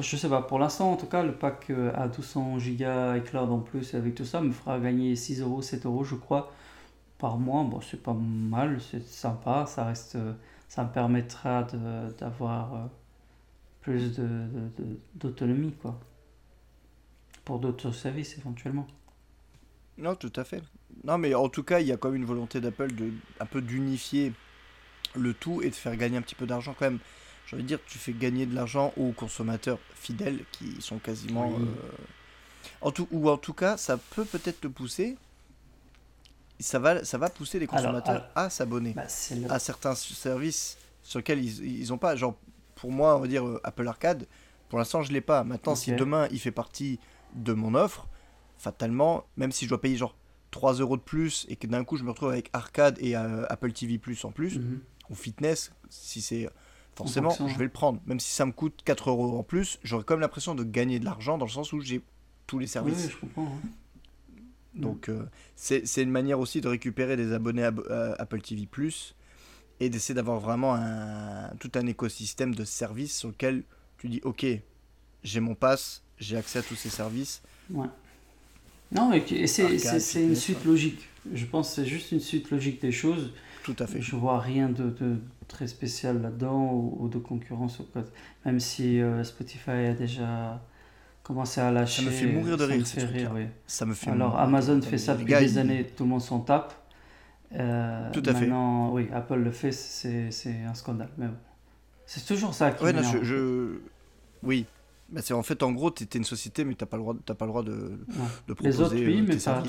je sais pas, pour l'instant en tout cas, le pack euh, à 200 Go iCloud en plus avec tout ça me fera gagner 6 euros, 7 euros je crois par mois. Bon, c'est pas mal, c'est sympa, ça reste, euh, ça me permettra d'avoir euh, plus d'autonomie de, quoi. Pour d'autres services éventuellement. Non, tout à fait. Non, mais en tout cas, il y a quand même une volonté d'Apple de un peu d'unifier le tout et de faire gagner un petit peu d'argent quand même. J'ai envie de dire, tu fais gagner de l'argent aux consommateurs fidèles qui sont quasiment. Euh, en tout, ou en tout cas, ça peut peut-être te pousser. Ça va, ça va pousser les consommateurs à s'abonner bah, à certains services sur lesquels ils n'ont pas. Genre, pour moi, on va dire euh, Apple Arcade, pour l'instant, je l'ai pas. Maintenant, si demain il fait partie de mon offre, fatalement, même si je dois payer genre 3 euros de plus et que d'un coup je me retrouve avec Arcade et euh, Apple TV Plus en plus, mhm. ou Fitness, si c'est forcément, je vais le prendre. Même si ça me coûte 4 euros en plus, j'aurais quand même l'impression de gagner de l'argent dans le sens où j'ai tous les services. Oui, je comprends. Hein. Donc, euh, c'est une manière aussi de récupérer des abonnés à, Apple TV Plus et d'essayer d'avoir vraiment un, tout un écosystème de services sur lequel tu dis Ok, j'ai mon pass, j'ai accès à tous ces services. Ouais. Non, et c'est une suite logique. Je pense que c'est juste une suite logique des choses. Tout à fait. Je vois rien de, de très spécial là-dedans ou, de concurrence. Même si euh, Spotify a déjà commencé à lâcher. Ça me fait mourir de rire. Ça me fait Alors Amazon fait ça depuis des années, tout le monde s'en tape. Euh, tout à maintenant, fait. Oui, Apple le fait, c'est un scandale. Mais bon. C'est toujours ça qui ouais, non, je, Oui, bah, c'est en fait en gros, tu es une société, mais tu n'as pas le droit, as pas le droit de, de proposer Les autres, oui, euh, mais pas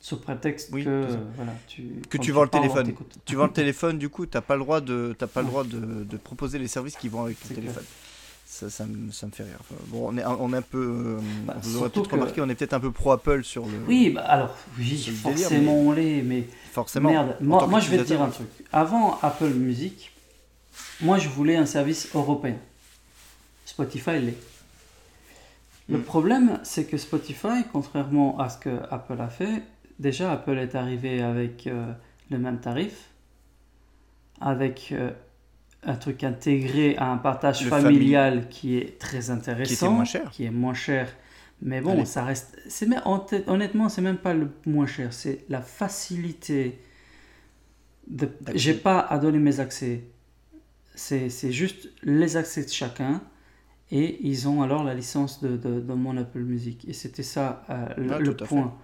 Sous prétexte que, voilà, tu, que tu vends le téléphone. Tu vends le téléphone, du coup, tu n'as pas le droit, de, pas le droit de, de, proposer les services qui vont avec ton téléphone. Ça, ça, me, ça, me, fait rire. bon, on est, on est un peu. Euh, bah, vous aurez peut-être remarqué, on est peut-être un peu pro Apple sur le. Oui, bah, alors, oui, forcément on l'est, mais. Forcément. Merde, moi, moi je vais te dire un truc. Avant Apple Music, moi je voulais un service européen. Spotify l'est. Le mm. problème, c'est que Spotify, contrairement à ce que Apple a fait, déjà Apple est arrivé avec euh, le même tarif, avec euh, un truc intégré à un partage familial qui est très intéressant, qui, moins cher. qui est moins cher. Mais bon, ça reste. C'est honnêtement, c'est même pas le moins cher, c'est la facilité. De... J'ai pas à donner mes accès. C'est juste les accès de chacun et ils ont alors la licence de, de, mon Apple Music. Et c'était ça euh, le, point.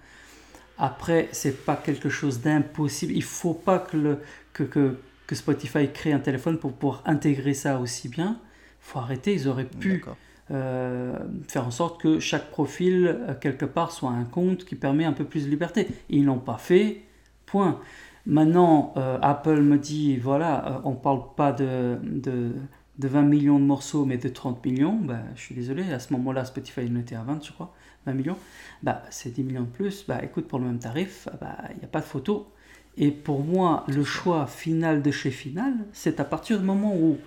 Après, c'est pas quelque chose d'impossible. Il faut pas que, le, que, que, que, Spotify crée un téléphone pour pouvoir intégrer ça aussi bien. Il faut arrêter. Ils auraient pu euh, faire en sorte que chaque profil, euh, quelque part, soit un compte qui permet un peu plus de liberté. Ils l'ont pas fait. Point. Maintenant, Apple me dit voilà, on parle pas de, de de 20 millions de morceaux, mais de 30 millions, bah, je suis désolé, à ce moment-là, Spotify était à 20, je crois, 20 millions, bah, c'est 10 millions de plus, bah, écoute, pour le même tarif, bah, il n'y a pas de photo. Et pour moi, le choix final de chez Final, c'est à partir du moment où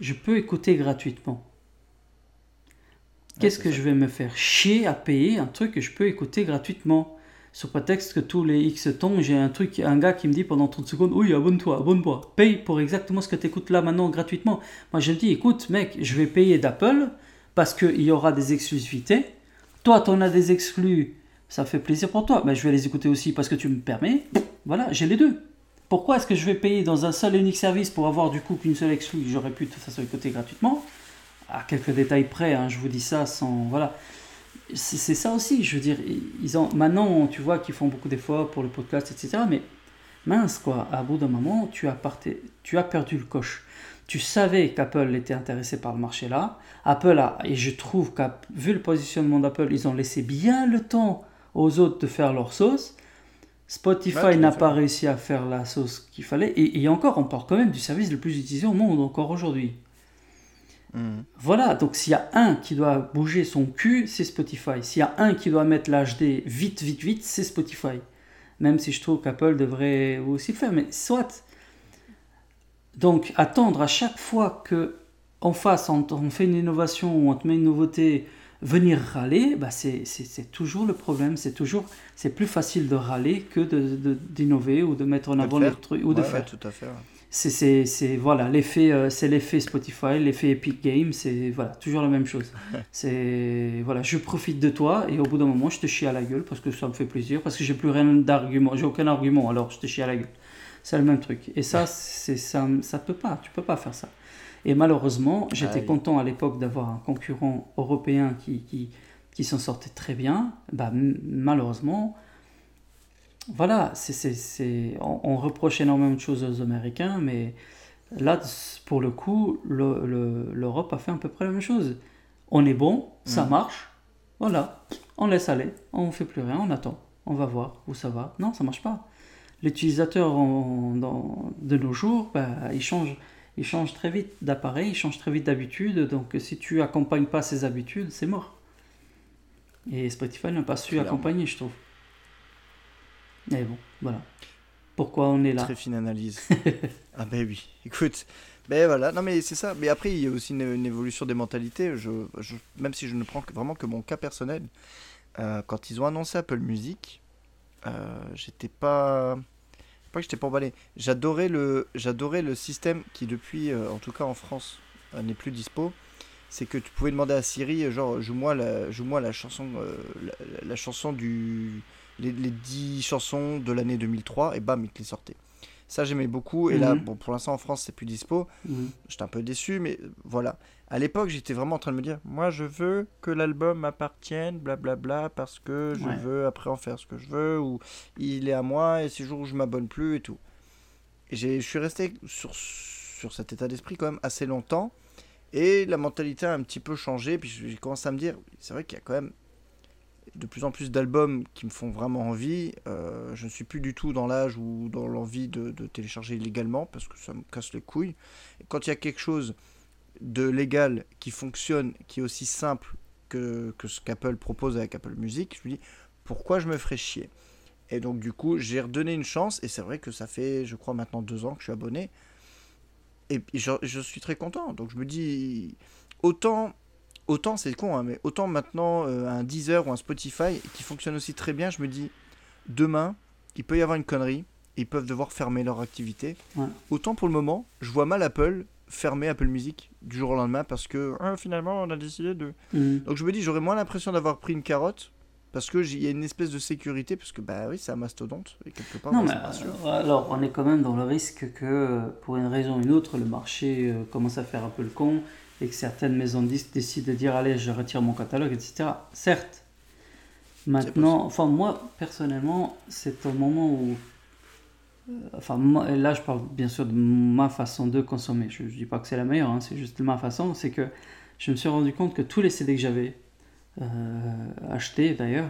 je peux écouter gratuitement. Qu'est-ce que je vais me faire chier à payer un truc que je peux écouter gratuitement? Sur prétexte que tous les X temps, j'ai un truc, un gars qui me dit pendant 30 secondes, oui, abonne-toi, abonne-toi, paye pour exactement ce que tu écoutes là maintenant gratuitement. Moi, je dis, écoute, mec, je vais payer d'Apple parce qu'il y aura des exclusivités. Toi, tu en as des exclus, ça fait plaisir pour toi. mais je vais les écouter aussi parce que tu me permets. Voilà, j'ai les deux. Pourquoi est-ce que je vais payer dans un seul et unique service pour avoir du coup qu'une seule exclue? J'aurais pu de toute façon écouter gratuitement. À quelques détails près, hein, je vous dis ça sans. Voilà c'est ça aussi, je veux dire, ils ont, maintenant tu vois qu'ils font beaucoup d'efforts pour le podcast, etc. Mais mince quoi, à bout d'un moment, tu as, parté, tu as perdu le coche. Tu savais qu'Apple était intéressé par le marché là. Apple a, et je trouve qu'vu vu le positionnement d'Apple, ils ont laissé bien le temps aux autres de faire leur sauce. Spotify n'a pas réussi à faire la sauce qu'il fallait. Et, et encore, on parle quand même du service le plus utilisé au monde encore aujourd'hui. Mm. Voilà, donc s'il y a un qui doit bouger son cul, c'est Spotify. S'il y a un qui doit mettre l'HD vite, vite, vite, c'est Spotify. Même si je trouve qu'Apple devrait aussi le faire, mais soit. Donc attendre à chaque fois que en face, on, fait une innovation ou on te met une nouveauté, venir râler, bah c'est toujours le problème. C'est toujours c'est plus facile de râler que d'innover de, ou de mettre en avant les trucs ou de faire. tout à fait. C'est voilà l'effet euh, c'est l'effet Spotify, l'effet Epic Games, c'est voilà toujours la même chose. <laughs> c'est voilà je profite de toi et au bout d'un moment je te chie à la gueule parce que ça me fait plaisir parce que j'ai plus rien d'argument, j'ai aucun argument alors je te chie à la gueule. C'est le même truc. Et ça c'est ça ça peut pas, tu peux pas faire ça. Et malheureusement, j'étais content à l'époque d'avoir un concurrent européen qui, qui, qui s'en sortait très bien. Bah, malheureusement, voilà, c'est, on, on, reproche énormément de choses aux Américains, mais là, pour le coup, l'Europe a fait à peu près la même chose. On est bon, ça mm. marche, voilà, on laisse aller, on ne fait plus rien, on attend, on va voir où ça va. Non, ça marche pas. L'utilisateur de nos jours, bah, il change il change très vite d'appareil, il change très vite d'habitude. Donc si tu accompagnes pas ses habitudes, c'est mort. Et Spotify n'a pas su accompagner, je trouve. Mais bon, voilà. Pourquoi on est là Très fine analyse. <laughs> ah ben oui, écoute. Ben voilà, non mais c'est ça. Mais après, il y a aussi une, évolution des mentalités. Je, même si je ne prends vraiment que mon cas personnel, euh, quand ils ont annoncé Apple Music, euh, j'étais pas pas que j'étais pas emballé. J'adorais le, j'adorais le système qui depuis, euh, en tout cas en France, n'est plus dispo. C'est que tu pouvais demander à Siri, genre joue-moi la, joue-moi la chanson, la, chanson du, les, les 10 chansons de l'année 2003 et bam il les sortait. Ça, j'aimais beaucoup. Et là, mhm. bon, pour l'instant, en France, c'est plus dispo. Mhm. J'étais un peu déçu, mais voilà. À l'époque, j'étais vraiment en train de me dire Moi, je veux que l'album m'appartienne, blablabla, parce que je veux après en faire ce que je veux, ou il est à moi, et ces jours où je m'abonne plus, et tout. Et je suis resté sur, sur cet état d'esprit quand même assez longtemps. Et la mentalité a un petit peu changé. Puis j'ai commencé à me dire C'est vrai qu'il y a quand même de plus en plus d'albums qui me font vraiment envie. Euh, je ne suis plus du tout dans l'âge ou dans l'envie de, télécharger illégalement parce que ça me casse les couilles. Quand il y a quelque chose de légal qui fonctionne, qui est aussi simple que, ce qu'Apple propose avec Apple Music, je me dis pourquoi je me ferais chier? Et donc du coup j'ai redonné une chance et c'est vrai que ça fait je crois maintenant deux ans que je suis abonné. Et je suis très content. Donc je me dis autant autant c'est con, hein, mais autant maintenant euh, un Deezer ou un Spotify qui fonctionne aussi très bien, je me dis demain il peut y avoir une connerie, ils peuvent devoir fermer leur activité. Autant pour le moment, je vois mal Apple fermer Apple Music du jour au lendemain parce que ah, finalement on a décidé de. Mhm. Donc je me dis j'aurais moins l'impression d'avoir pris une carotte parce que il y a une espèce de sécurité parce que bah oui c'est un mastodonte et quelque part non, mais, euh, alors on est quand même dans le risque que pour une raison ou une autre le marché euh, commence à faire un peu le con et que certaines maisons de disques décident de dire allez je retire mon catalogue etc certes. Maintenant enfin moi personnellement c'est au moment où euh, enfin là je parle bien sûr de ma façon de consommer. Je, ne dis pas que c'est la meilleure hein, c'est juste ma façon. C'est que je me suis rendu compte que tous les CD que j'avais euh, achetés d'ailleurs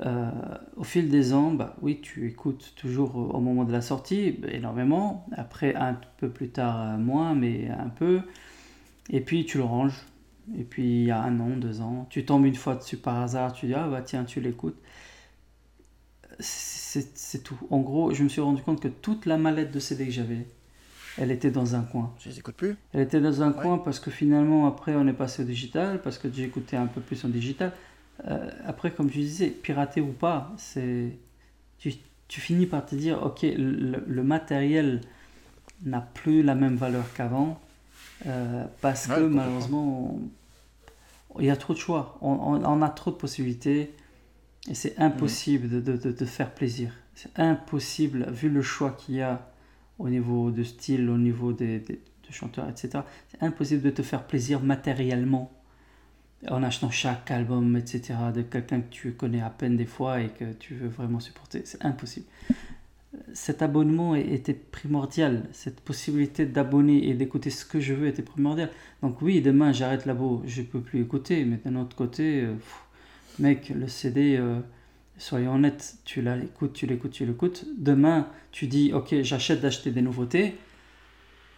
euh, au fil des ans, bah, oui, tu écoutes toujours au moment de la sortie, énormément. Après, un peu plus tard, moins, mais un peu. Et puis tu le ranges. Et puis il y a un an, deux ans, tu tombes une fois dessus par hasard, tu dis ah bah tiens, tu l'écoutes. C'est tout. En gros, je me suis rendu compte que toute la mallette de CD que j'avais, elle était dans un coin. Je les écoute plus Elle était dans un coin parce que finalement, après, on est passé au digital, parce que écouté un peu plus en digital. Euh, après, comme tu disais, pirater ou pas, c'est. Tu, tu, finis par te dire, ok, le matériel n'a plus la même valeur qu'avant euh, parce que malheureusement, il y a trop de choix. On, a trop de possibilités et c'est impossible de, de, de, faire plaisir. C'est impossible, vu le choix qu'il y a au niveau de style, au niveau des, des chanteurs, etc. C'est impossible de te faire plaisir matériellement en achetant chaque album, etc. de quelqu'un que tu connais à peine des fois et que tu veux vraiment supporter. C'est impossible cet abonnement était primordial. Cette possibilité d'abonner et d'écouter ce que je veux était primordiale. Donc oui, demain j'arrête labo, je peux plus écouter. Mais d'un autre côté, euh, mec, le CD, euh, soyons honnêtes, tu l'écoutes, tu l'écoutes, tu l'écoutes. Demain, tu dis, ok, j'achète d'acheter des nouveautés.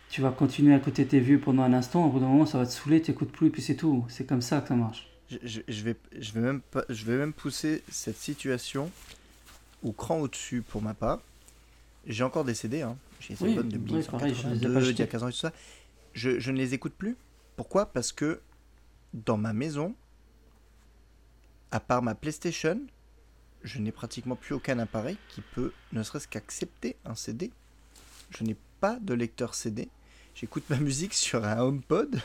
Tu vas continuer à écouter tes vieux pendant un instant. Au bout d'un moment, ça va te saouler, tu n'écoutes plus et puis c'est tout. C'est comme ça que ça marche. Je, vais, je, vais même je vais même pousser cette situation au cran au-dessus pour ma part j'ai encore des CD, hein. j'ai des albums de 1982, il y a 15 ans et tout ça. Je, je, ne les écoute plus. Pourquoi? Parce que dans ma maison, à part ma PlayStation, je n'ai pratiquement plus aucun appareil qui peut ne serait-ce qu'accepter un CD. Je n'ai pas de lecteur CD. J'écoute ma musique <laughs> sur un HomePod.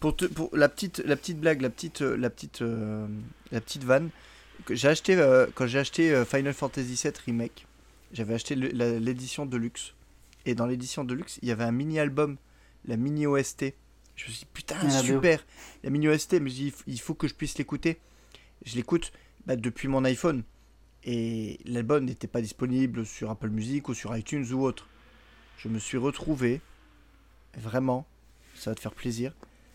pour, pour la petite la petite blague, la petite la petite euh, la petite vanne que j'ai acheté euh, quand j'ai acheté euh, Final Fantasy VII remake. J'avais acheté l'édition de luxe et dans l'édition de luxe, il y avait un mini album, la mini OST. Je me suis dit putain, ah, super, la mini OST, mais je il faut que je puisse l'écouter. Je l'écoute bah, depuis mon iPhone et l'album n'était pas disponible sur Apple Music ou sur iTunes ou autre. Je me suis retrouvé vraiment, ça va te faire plaisir.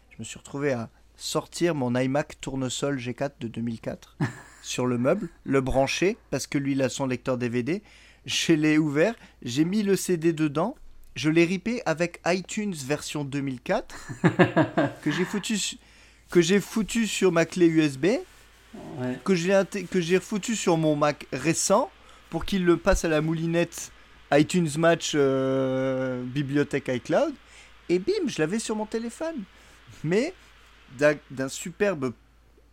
Je me suis retrouvé à sortir mon iMac tournesol G4 de 2004 <laughs> sur le meuble, le brancher parce que lui il a son lecteur DVD. Je l'ai ouvert, j'ai mis le CD dedans, je l'ai ripé avec iTunes version 2004 <laughs> que j'ai foutu que j'ai foutu sur ma clé USB, que j'ai que j'ai foutu sur mon Mac récent pour qu'il le passe à la moulinette iTunes Match euh, bibliothèque iCloud. Et bim, je l'avais sur mon téléphone. Mais d'un superbe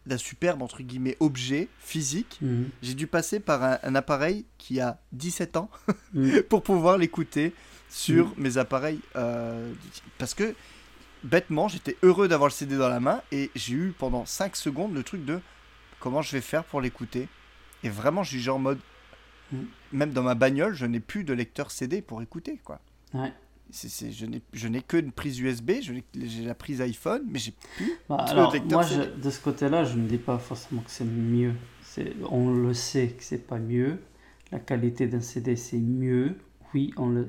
d'un superbe entre guillemets objet physique, mhm. j'ai dû passer par un, appareil qui a 17 ans <laughs> mhm. pour pouvoir l'écouter sur mhm. mes appareils euh, parce que bêtement j'étais heureux d'avoir le CD dans la main et j'ai eu pendant 5 secondes le truc de comment je vais faire pour l'écouter? Et vraiment j'ai genre mode même dans ma bagnole je n'ai plus de lecteur CD pour écouter quoi. Ouais je n'ai que une prise USB, j'ai la prise iPhone, mais j'ai plus bah, alors, Moi, de ce côté-là, je ne dis pas forcément que c'est mieux. On le sait que c'est pas mieux. La qualité d'un CD, c'est mieux. Oui, on le,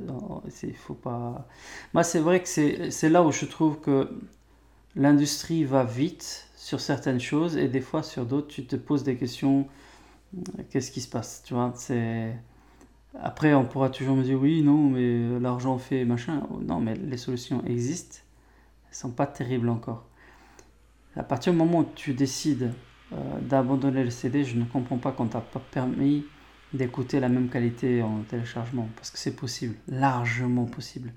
faut pas. Moi, c'est vrai que c'est là où je trouve que l'industrie va vite sur certaines choses et des fois sur d'autres, tu te poses des questions. Qu'est-ce qui se passe Tu vois, c'est après, on pourra toujours me dire oui, non, mais l'argent fait machin. Non, mais les solutions existent. Elles sont pas terribles encore. À partir du moment où tu décides euh, d'abandonner le CD, je ne comprends pas qu'on t'a pas permis d'écouter la même qualité en téléchargement. Parce que c'est possible, largement possible.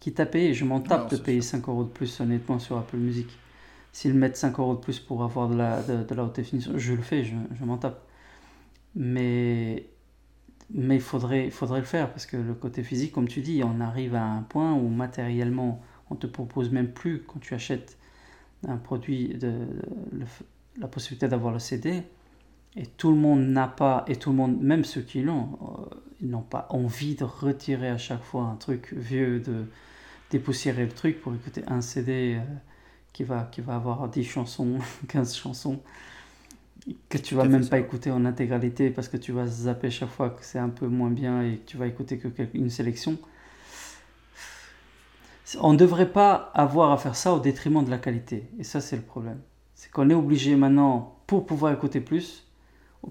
Qui t'a payé Je m'en tape de payer 5 euros de plus, honnêtement, sur Apple Music. S'ils mettent 5 euros de plus pour avoir de la, de, la haute définition, je le fais, je, je m'en tape. Mais mais il faudrait, faudrait le faire parce que le côté physique, comme tu dis, on arrive à un point où matériellement, on te propose même plus quand tu achètes un produit de, la possibilité d'avoir le CD. Et tout le monde n'a pas, et tout le monde, même ceux qui l'ont, euh, ils n'ont pas envie de retirer à chaque fois un truc vieux, de dépoussiérer le truc pour écouter un CD euh, qui, va, qui va avoir 10 chansons, <laughs> 15 chansons que tu vas même pas écouter en intégralité parce que tu vas zapper chaque fois que c'est un peu moins bien et que tu vas écouter que une sélection. On ne devrait pas avoir à faire ça au détriment de la qualité. Et ça, c'est le problème. C'est qu'on est obligé maintenant, pour pouvoir écouter plus,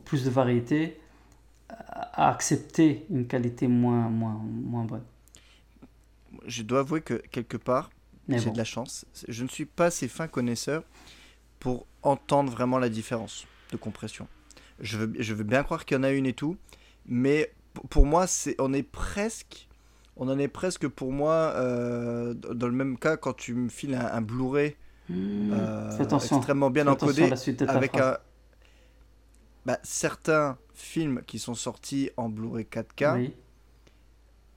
plus de variété, à accepter une qualité moins, moins, moins bonne. Je dois avouer que quelque part, j'ai de la chance. Je ne suis pas assez fin connaisseur pour entendre vraiment la différence de compression. Je veux, je veux bien croire qu'il y en a une et tout, mais pour moi, c'est, on est presque, on en est presque pour moi euh, dans le même cas quand tu me files un, Blu-ray mmh. euh, extrêmement bien encodé avec un, bah, certains films qui sont sortis en Blu-ray 4K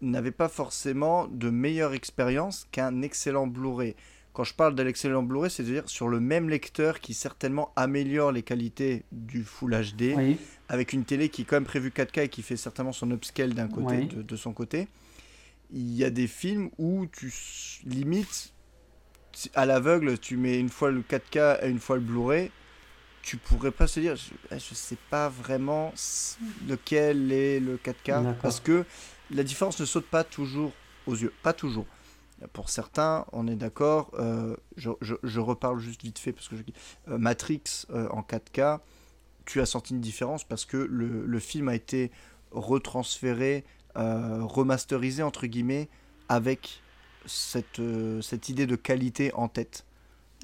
n'avaient pas forcément de meilleure expérience qu'un excellent Blu-ray. Quand je parle de l'excellent Blu-ray, c'est-à-dire sur le même lecteur qui certainement améliore les qualités du Full HD, avec une télé qui est quand même prévue 4K et qui fait certainement son upscale d'un côté, de, son côté. Il y a des films où tu limites à l'aveugle, tu mets une fois le 4K et une fois le Blu-ray, tu pourrais pas se dire, je, ne eh, sais pas vraiment lequel est le 4K, parce que la différence ne saute pas toujours aux yeux, pas toujours. Pour certains, on est d'accord, euh, je, reparle juste vite fait parce que je... Euh, Matrix euh, en 4K, tu as senti une différence parce que le, film a été retransféré, remasterisé entre guillemets, avec cette, cette idée de qualité en tête.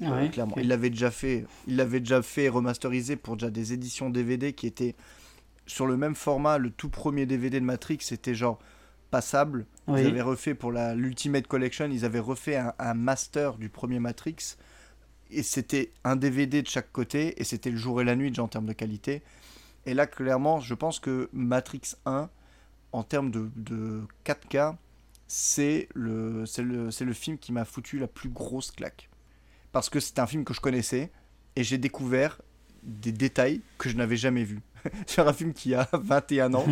Ah clairement. Il l'avait déjà fait, il l'avait déjà fait remasterisé pour déjà des éditions DVD qui étaient sur le même format. Le tout premier DVD de Matrix, c'était genre passable. Ils avaient refait pour la l'Ultimate Collection, ils avaient refait un, master du premier Matrix et c'était un DVD de chaque côté, et c'était le jour et la nuit déjà en termes de qualité. Et là, clairement, je pense que Matrix 1, en termes de, de 4K, c'est le, le, le film qui m'a foutu la plus grosse claque. Parce que c'était un film que je connaissais, et j'ai découvert des détails que je n'avais jamais vus. <laughs> Sur un film qui a 21 ans,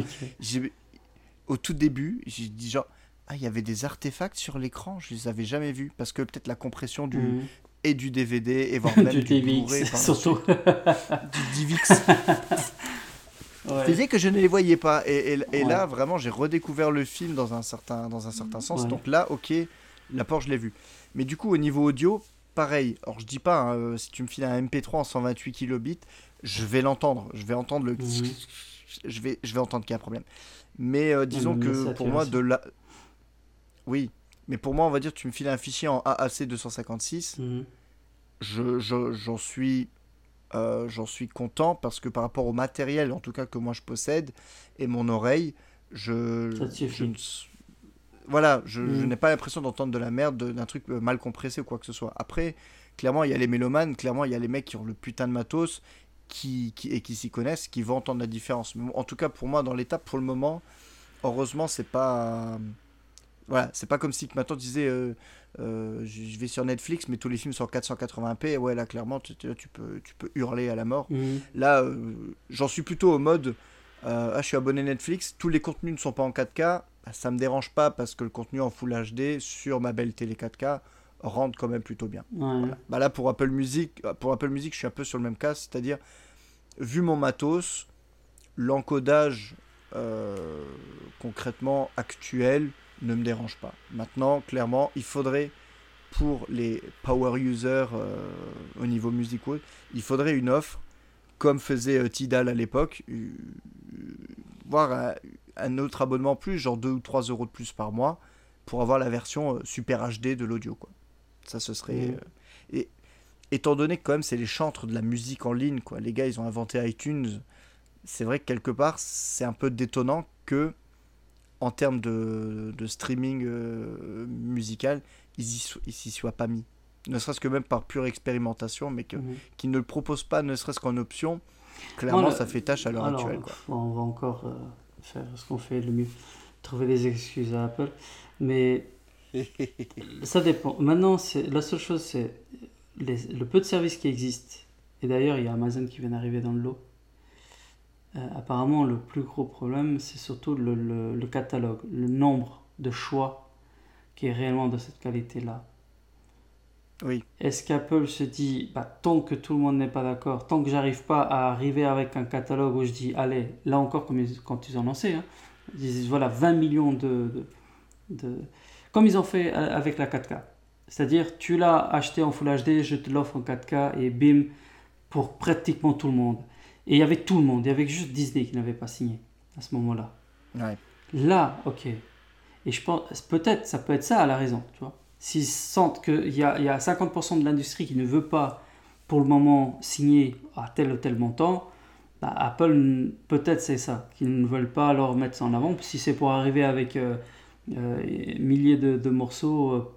au tout début, j'ai dit genre, ah, il y avait des artefacts sur l'écran, je les avais jamais vus. Parce que peut-être la compression du, mhm. et du DVD, et voire <laughs> même du, du DVX, surtout. <laughs> du DivX. <laughs> ouais. que je ne les voyais pas. Et, et, là, vraiment, j'ai redécouvert le film dans un certain, dans un certain sens. Donc là, ok, l'apport, je l'ai vu. Mais du coup, au niveau audio, pareil. Alors, je dis pas, hein, euh, si tu me files un MP3 en 128 kilobits, je vais l'entendre. Je vais entendre le. Mhm. Je, vais, je vais entendre qu'il y a un problème. Mais euh, disons que pour moi, de la. Oui, mais pour moi, on va dire, tu me files un fichier en AAC 256. Mhm. Je, j'en suis, euh, j'en suis content parce que par rapport au matériel, en tout cas que moi je possède, et mon oreille, je, je voilà, je, mhm. n'ai pas l'impression d'entendre de la merde d'un truc euh, mal compressé ou quoi que ce soit. Après, clairement, il y a les mélomanes, clairement, il y a les mecs qui ont le putain de matos qui, qui et qui s'y connaissent, qui vont entendre la différence. Mais en tout cas, pour moi, dans l'étape, pour le moment, heureusement, c'est pas voilà, c'est pas comme si maintenant tu disais euh, euh, je vais sur Netflix mais tous les films sont en 480p. Ouais, là clairement tu, tu, peux, tu peux hurler à la mort. Mhm. Là, euh, j'en suis plutôt au mode ah, je suis abonné Netflix, tous les contenus ne sont pas en 4K. Bah, ça me dérange pas parce que le contenu en Full HD sur ma belle télé 4K rentre quand même plutôt bien. Bah, là pour Apple Music, pour Apple Music, je suis un peu sur le même cas, c'est-à-dire vu mon matos, l'encodage concrètement actuel ne me dérange pas. Maintenant, clairement, il faudrait pour les power users euh, au niveau musical, il faudrait une offre comme faisait euh, Tidal à l'époque, euh, voire un, autre abonnement plus, genre 2 ou 3 euros de plus par mois, pour avoir la version super HD de l'audio. quoi. Ça, ce serait. Mmh. et étant donné que, quand même, c'est les chantres de la musique en ligne, quoi. Les gars, ils ont inventé iTunes. C'est vrai que quelque part, c'est un peu détonnant que en termes de, de streaming euh, musical, ils s'y soient pas mis. Ne serait-ce que même par pure expérimentation, mais qu'ils mhm. ne le proposent pas, ne serait-ce qu'en option. Clairement, ça fait tâche à l'heure actuelle. Quoi. On va encore euh, faire ce qu'on fait le mieux, trouver des excuses à Apple. Mais ça dépend. Maintenant, la seule chose, c'est le peu de services qui existent. Et d'ailleurs, il y a Amazon qui vient d'arriver dans le lot. Euh, apparemment, le plus gros problème, c'est surtout le, le, catalogue, le nombre de choix qui est réellement de cette qualité-là. Oui. Est-ce qu'Apple se dit, bah, tant que tout le monde n'est pas d'accord, tant que j'arrive pas à arriver avec un catalogue où je dis, allez, là encore, comme quand ils ont lancé, hein, ils disent, voilà, 20 millions de, de, de, Comme ils ont fait avec la 4K. C'est-à-dire, tu l'as acheté en Full HD, je te l'offre en 4K et bim, pour pratiquement tout le monde. Et il y avait tout le monde. Il y avait juste Disney qui n'avait pas signé à ce moment-là. Là, ok. Et je pense, peut-être, ça peut être ça à la raison, tu vois. S'ils sentent qu'il y a, y a 50% de l'industrie qui ne veut pas, pour le moment, signer à tel ou tel montant, bah, Apple, peut-être c'est ça, qu'ils ne veulent pas leur mettre ça en avant. Si c'est pour arriver avec euh, euh, milliers de, morceaux, euh,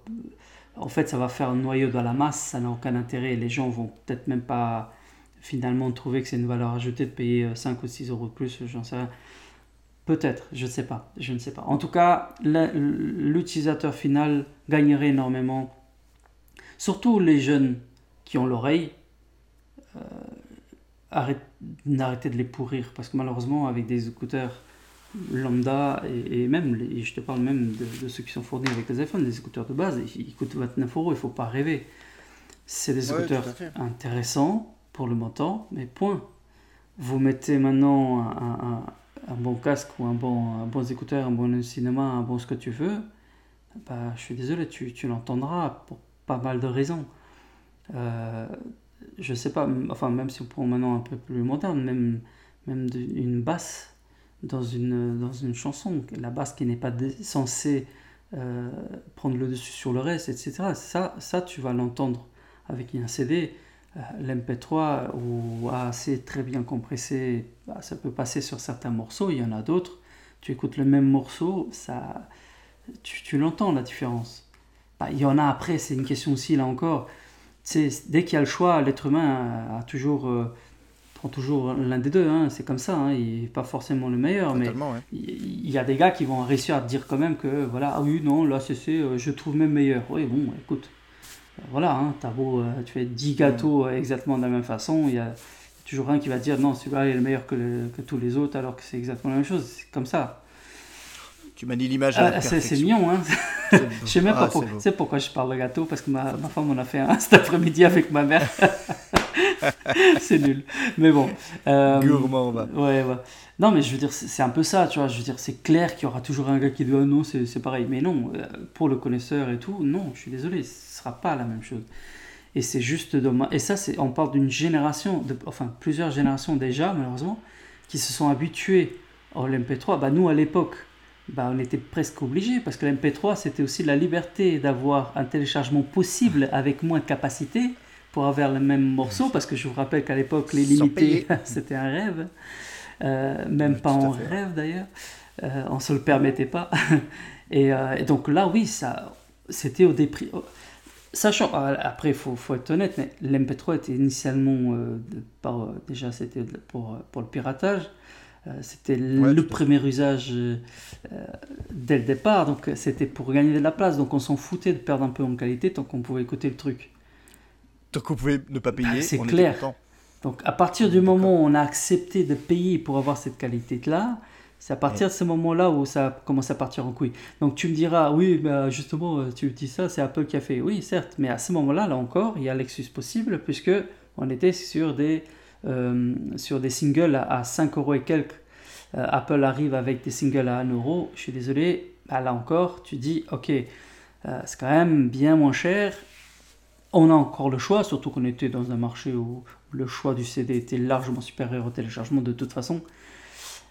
en fait, ça va faire un noyau dans la masse, ça n'a aucun intérêt. Les gens vont peut-être même pas finalement trouver que c'est une valeur ajoutée de payer 5 euh, ou 6 euros de plus, j'en sais rien. Peut-être, je ne sais pas, je ne sais pas. En tout cas, l'utilisateur final gagnerait énormément. Surtout les jeunes qui ont l'oreille, euh, arrête, de les pourrir parce que malheureusement avec des écouteurs lambda et, même, je te parle même de, ceux qui sont fournis avec les iPhones, des écouteurs de base, ils, coûtent 29 euros, il ne faut pas rêver. C'est des écouteurs intéressants, pour le montant, mais point. Vous mettez maintenant un, un, bon casque ou un bon, un bon écouteur, un bon cinéma, un bon ce que tu veux, bah, je suis désolé, tu, tu l'entendras pour pas mal de raisons. Euh, je sais pas, enfin même si on prend maintenant un peu plus moderne, même, même une basse dans une, dans une chanson, la basse qui n'est pas censée euh, prendre le dessus sur le reste, etc. Ça, ça tu vas l'entendre avec un CD. Euh, l'MP3 ou assez très bien compressé, bah, ça peut passer sur certains morceaux, il y en a d'autres. Tu écoutes le même morceau, ça, tu, tu l'entends la différence. Bah, il y en a après, c'est une question aussi là encore. dès qu'il y a le choix, l'être humain a, toujours, euh, toujours l'un des deux. Hein, c'est comme ça. Hein, il n'est pas forcément le meilleur, mais il y, a des gars qui vont réussir à te dire quand même que voilà, ah oui, non, là, c'est, euh, je trouve même meilleur. Oui, bon, écoute, voilà, hein, as beau, tu fais 10 gâteaux exactement de la même façon, il y a toujours un qui va dire non, celui-là est le meilleur que, que tous les autres, alors que c'est exactement la même chose. C'est comme ça. Tu m'as dit l'image à ah, C'est mignon, hein. <laughs> je sais même pas ah, pourquoi je parle de gâteau, parce que ma, ma femme en a fait un <laughs> cet après-midi avec ma mère. <laughs> c'est nul. Mais bon. Euh, Gourmand, va. Ouais, ouais. Non, mais je veux dire, c'est un peu ça, tu vois. Je veux dire, c'est clair qu'il y aura toujours un gars qui dit oh, non, c'est pareil. Mais non, euh, pour le connaisseur et tout, non, je suis désolé, ce sera pas la même chose. Et c'est juste dommage. Et ça, on parle d'une génération, de, enfin plusieurs générations déjà, malheureusement, qui se sont habitués au MP3. Bah, nous, à l'époque, bah, on était presque obligé parce que l'MP3 c'était aussi la liberté d'avoir un téléchargement possible avec moins de capacité pour avoir le même morceau parce que je vous rappelle qu'à l'époque les limités <laughs> c'était un rêve. Euh, même pas en rêve d'ailleurs. Euh, on se le permettait pas. <laughs> Euh, et, donc là oui ça c'était au dépri sachant après il faut, faut, être honnête mais l'MP3 était initialement par, déjà c'était pour, pour le piratage. C'était le premier usage dès le départ, donc c'était pour gagner de la place. Donc on s'en foutait de perdre un peu en qualité tant qu'on pouvait écouter le truc. Tant qu'on pouvait ne pas payer, bah, c'est clair. Donc à partir du moment où on a accepté de payer pour avoir cette qualité-là, c'est à partir de ce moment-là où ça commence à partir en couille. Donc tu me diras, oui, bah justement, euh, tu dis ça, c'est Apple qui a fait. Oui, certes, mais à ce moment-là, là encore, il y a l'excuse possible puisque on était sur des euh, sur des singles à, 5 euros et quelques, euh, Apple arrive avec des singles à 1 euro, je suis désolé, bah, là encore, tu dis, ok, euh, c'est quand même bien moins cher, on a encore le choix, surtout qu'on était dans un marché où le choix du CD était largement supérieur au téléchargement de toute façon.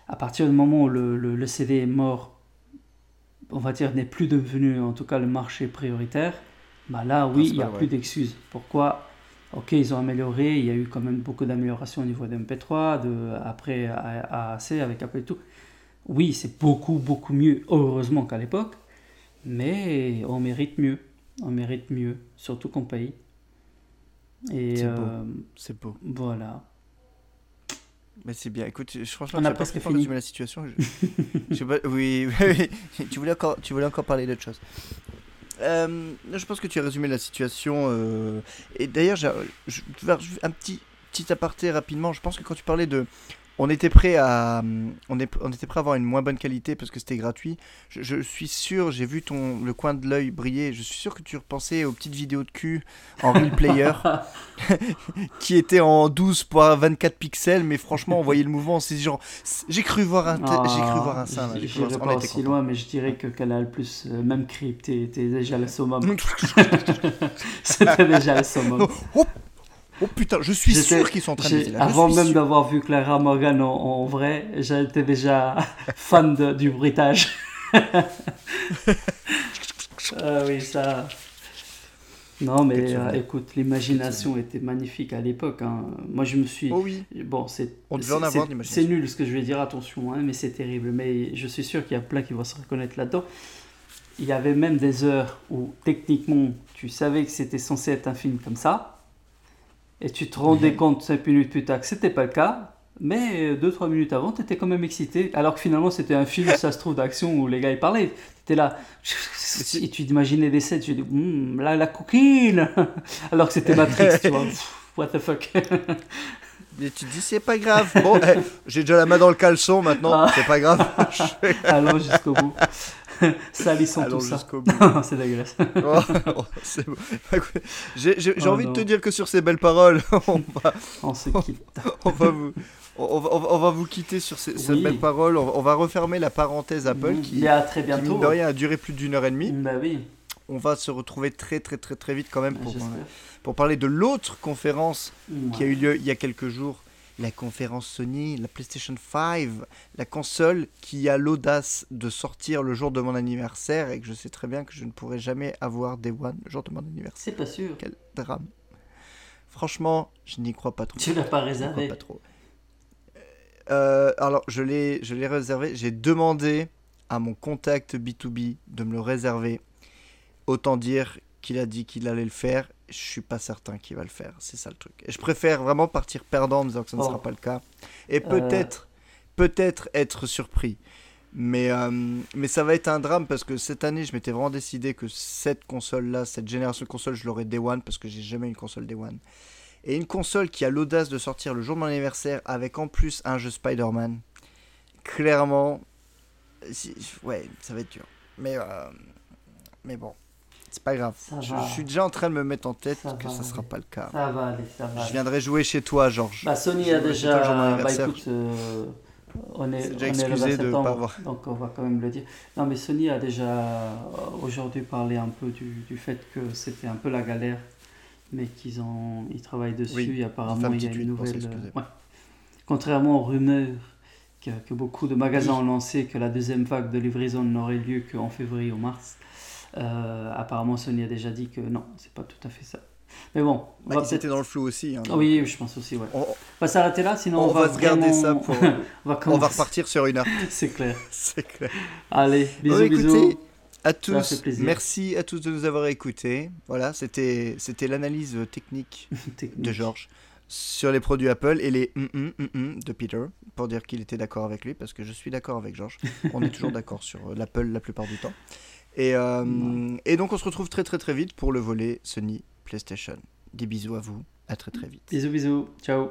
À partir du moment où le, le CD est mort, on va dire, n'est plus devenu en tout cas le marché prioritaire, bah là oui, il n'y a plus d'excuses. Pourquoi? Ok, ils ont amélioré, il y a eu quand même beaucoup d'améliorations au niveau de MP3, de, après AAC avec Apple et tout. Oui, c'est beaucoup, beaucoup mieux, heureusement qu'à l'époque, mais on mérite mieux. On mérite mieux, surtout qu'on paye. C'est beau. Euh, c'est beau. Voilà. Mais c'est bien. Écoute, je, franchement, on a presque fini. la situation. Je, <laughs> oui, oui, tu voulais encore, tu voulais encore parler d'autre chose. Euh, je pense que tu as résumé la situation. Euh, et d'ailleurs, un petit, petit aparté rapidement. Je pense que quand tu parlais de on était prêt à on, est, on était prêt à avoir une moins bonne qualité parce que c'était gratuit. Je, suis sûr, j'ai vu ton le coin de l'œil briller. Je suis sûr que tu repensais aux petites vidéos de cul en real player <laughs> <laughs> qui étaient en 12 par 24 pixels, mais franchement, on voyait le mouvement, c'est genre j'ai cru voir un j'ai cru voir un sein. J'irai pas aussi loin, mais je dirais que Canal Plus, euh, même Crypt, était déjà le summum. <laughs> c'était déjà le summum. Oh, Oh putain, je suis sûr qu'ils sont en train de Avant même d'avoir vu Clara Morgan en, vrai, j'étais déjà fan du bruitage. <laughs> ah oui, ça. Non, mais euh, écoute, l'imagination était magnifique à l'époque. Hein. Moi, je me suis. Oh oui. Bon, c'est. On devait en avoir C'est nul ce que je vais dire, attention, hein, mais c'est terrible. Mais je suis sûr qu'il y a plein qui vont se reconnaître là-dedans. Il y avait même des heures où, techniquement, tu savais que c'était censé être un film comme ça et tu te rendais compte 5 minutes plus tard que c'était pas le cas, mais 2-3 minutes avant, tu étais quand même excité, alors que finalement c'était un film, ça se trouve, d'action où les gars ils parlaient. Tu étais là, <laughs> et tu imaginais des scènes, tu dis, hum, la, la coquine <laughs> Alors que c'était Matrix, tu vois, <laughs> what the fuck? Et tu te dis, c'est pas grave. Bon, eh, j'ai déjà la main dans le caleçon maintenant, ah. c'est pas grave. Allons jusqu'au bout. <laughs> Salissons tout ça. <laughs> c'est dégueulasse. Oh, j'ai envie de te dire que sur ces belles paroles, <laughs> on va, on se quitte. On, va vous, on, va, on va vous quitter sur ces, belles paroles. On, va refermer la parenthèse Apple mm. qui, a très bientôt. de rien, a duré plus d'une heure et demie. Bah oui. On va se retrouver très très très très vite quand même pour, pour parler de l'autre conférence qui a eu lieu il y a quelques jours la conférence Sony, la PlayStation 5, la console qui a l'audace de sortir le jour de mon anniversaire et que je sais très bien que je ne pourrai jamais avoir des One le jour de mon anniversaire. C'est pas sûr. Quel drame. Franchement, je n'y crois pas trop. Tu l'as pas réservé. Pas trop. Euh, alors, je l'ai, je l'ai réservé. J'ai demandé à mon contact B2B de me le réserver. Autant dire qu'il a dit qu'il allait le faire. Je suis pas certain qu'il va le faire. C'est ça le truc. Et je préfère vraiment partir perdant en me disant que ça ne Oh. sera pas le cas. Et peut-être, peut-être être surpris. Mais, euh, mais ça va être un drame parce que cette année, je m'étais vraiment décidé que cette console-là, cette génération de consoles, je l'aurais Day One parce que j'ai jamais eu une console Day One. Et une console qui a l'audace de sortir le jour de mon anniversaire avec en plus un jeu Spider-Man, clairement, ouais, ça va être dur. Mais, euh, mais bon, c'est pas grave. Je, je suis déjà en train de me mettre en tête Ça que va ça sera pas le cas. Ça va aller, ça va Je viendrai jouer chez toi, Georges. Bah, Sony a déjà. mon Bah écoute, euh, on est, C'est déjà on est le excusé 20 de pas avoir- donc on va quand même le dire. Non, mais Sony a déjà euh, aujourd'hui parlé un peu du, du fait que c'était un peu la galère, mais qu'ils ont, ils travaillent dessus Oui, et apparemment il y a une nouvelle. s'excuser. ouais. Contrairement aux rumeurs que, que beaucoup de magasins ont lancé que la deuxième vague de livraison n'aurait lieu qu'en février ou mars, euh, apparemment Sony a déjà dit que non, c'est pas tout à fait ça. Mais bon, on Bah, va ils peut-être. étaient dans le flou aussi. hein, oui, je pense aussi, ouais. On, On va s'arrêter là, sinon on on, va se garder ça pour. <laughs> on va on va repartir sur une heure. <laughs> C'est clair. <laughs> C'est clair. Allez, bisous, Bon, écoutez, bisous. À tous, merci à tous de nous avoir écoutés. Voilà, c'était c'était l'analyse technique Technique. de Georges sur les produits Apple et les hum, hum, hum de Peter pour dire qu'il était d'accord avec lui parce que je suis d'accord avec Georges. On est toujours d'accord sur euh, l'Apple la plupart du temps. Et, euh, et donc on se retrouve très très très vite pour le volet Sony PlayStation. Des bisous à vous, à très très vite. Bisous, bisous. Ciao.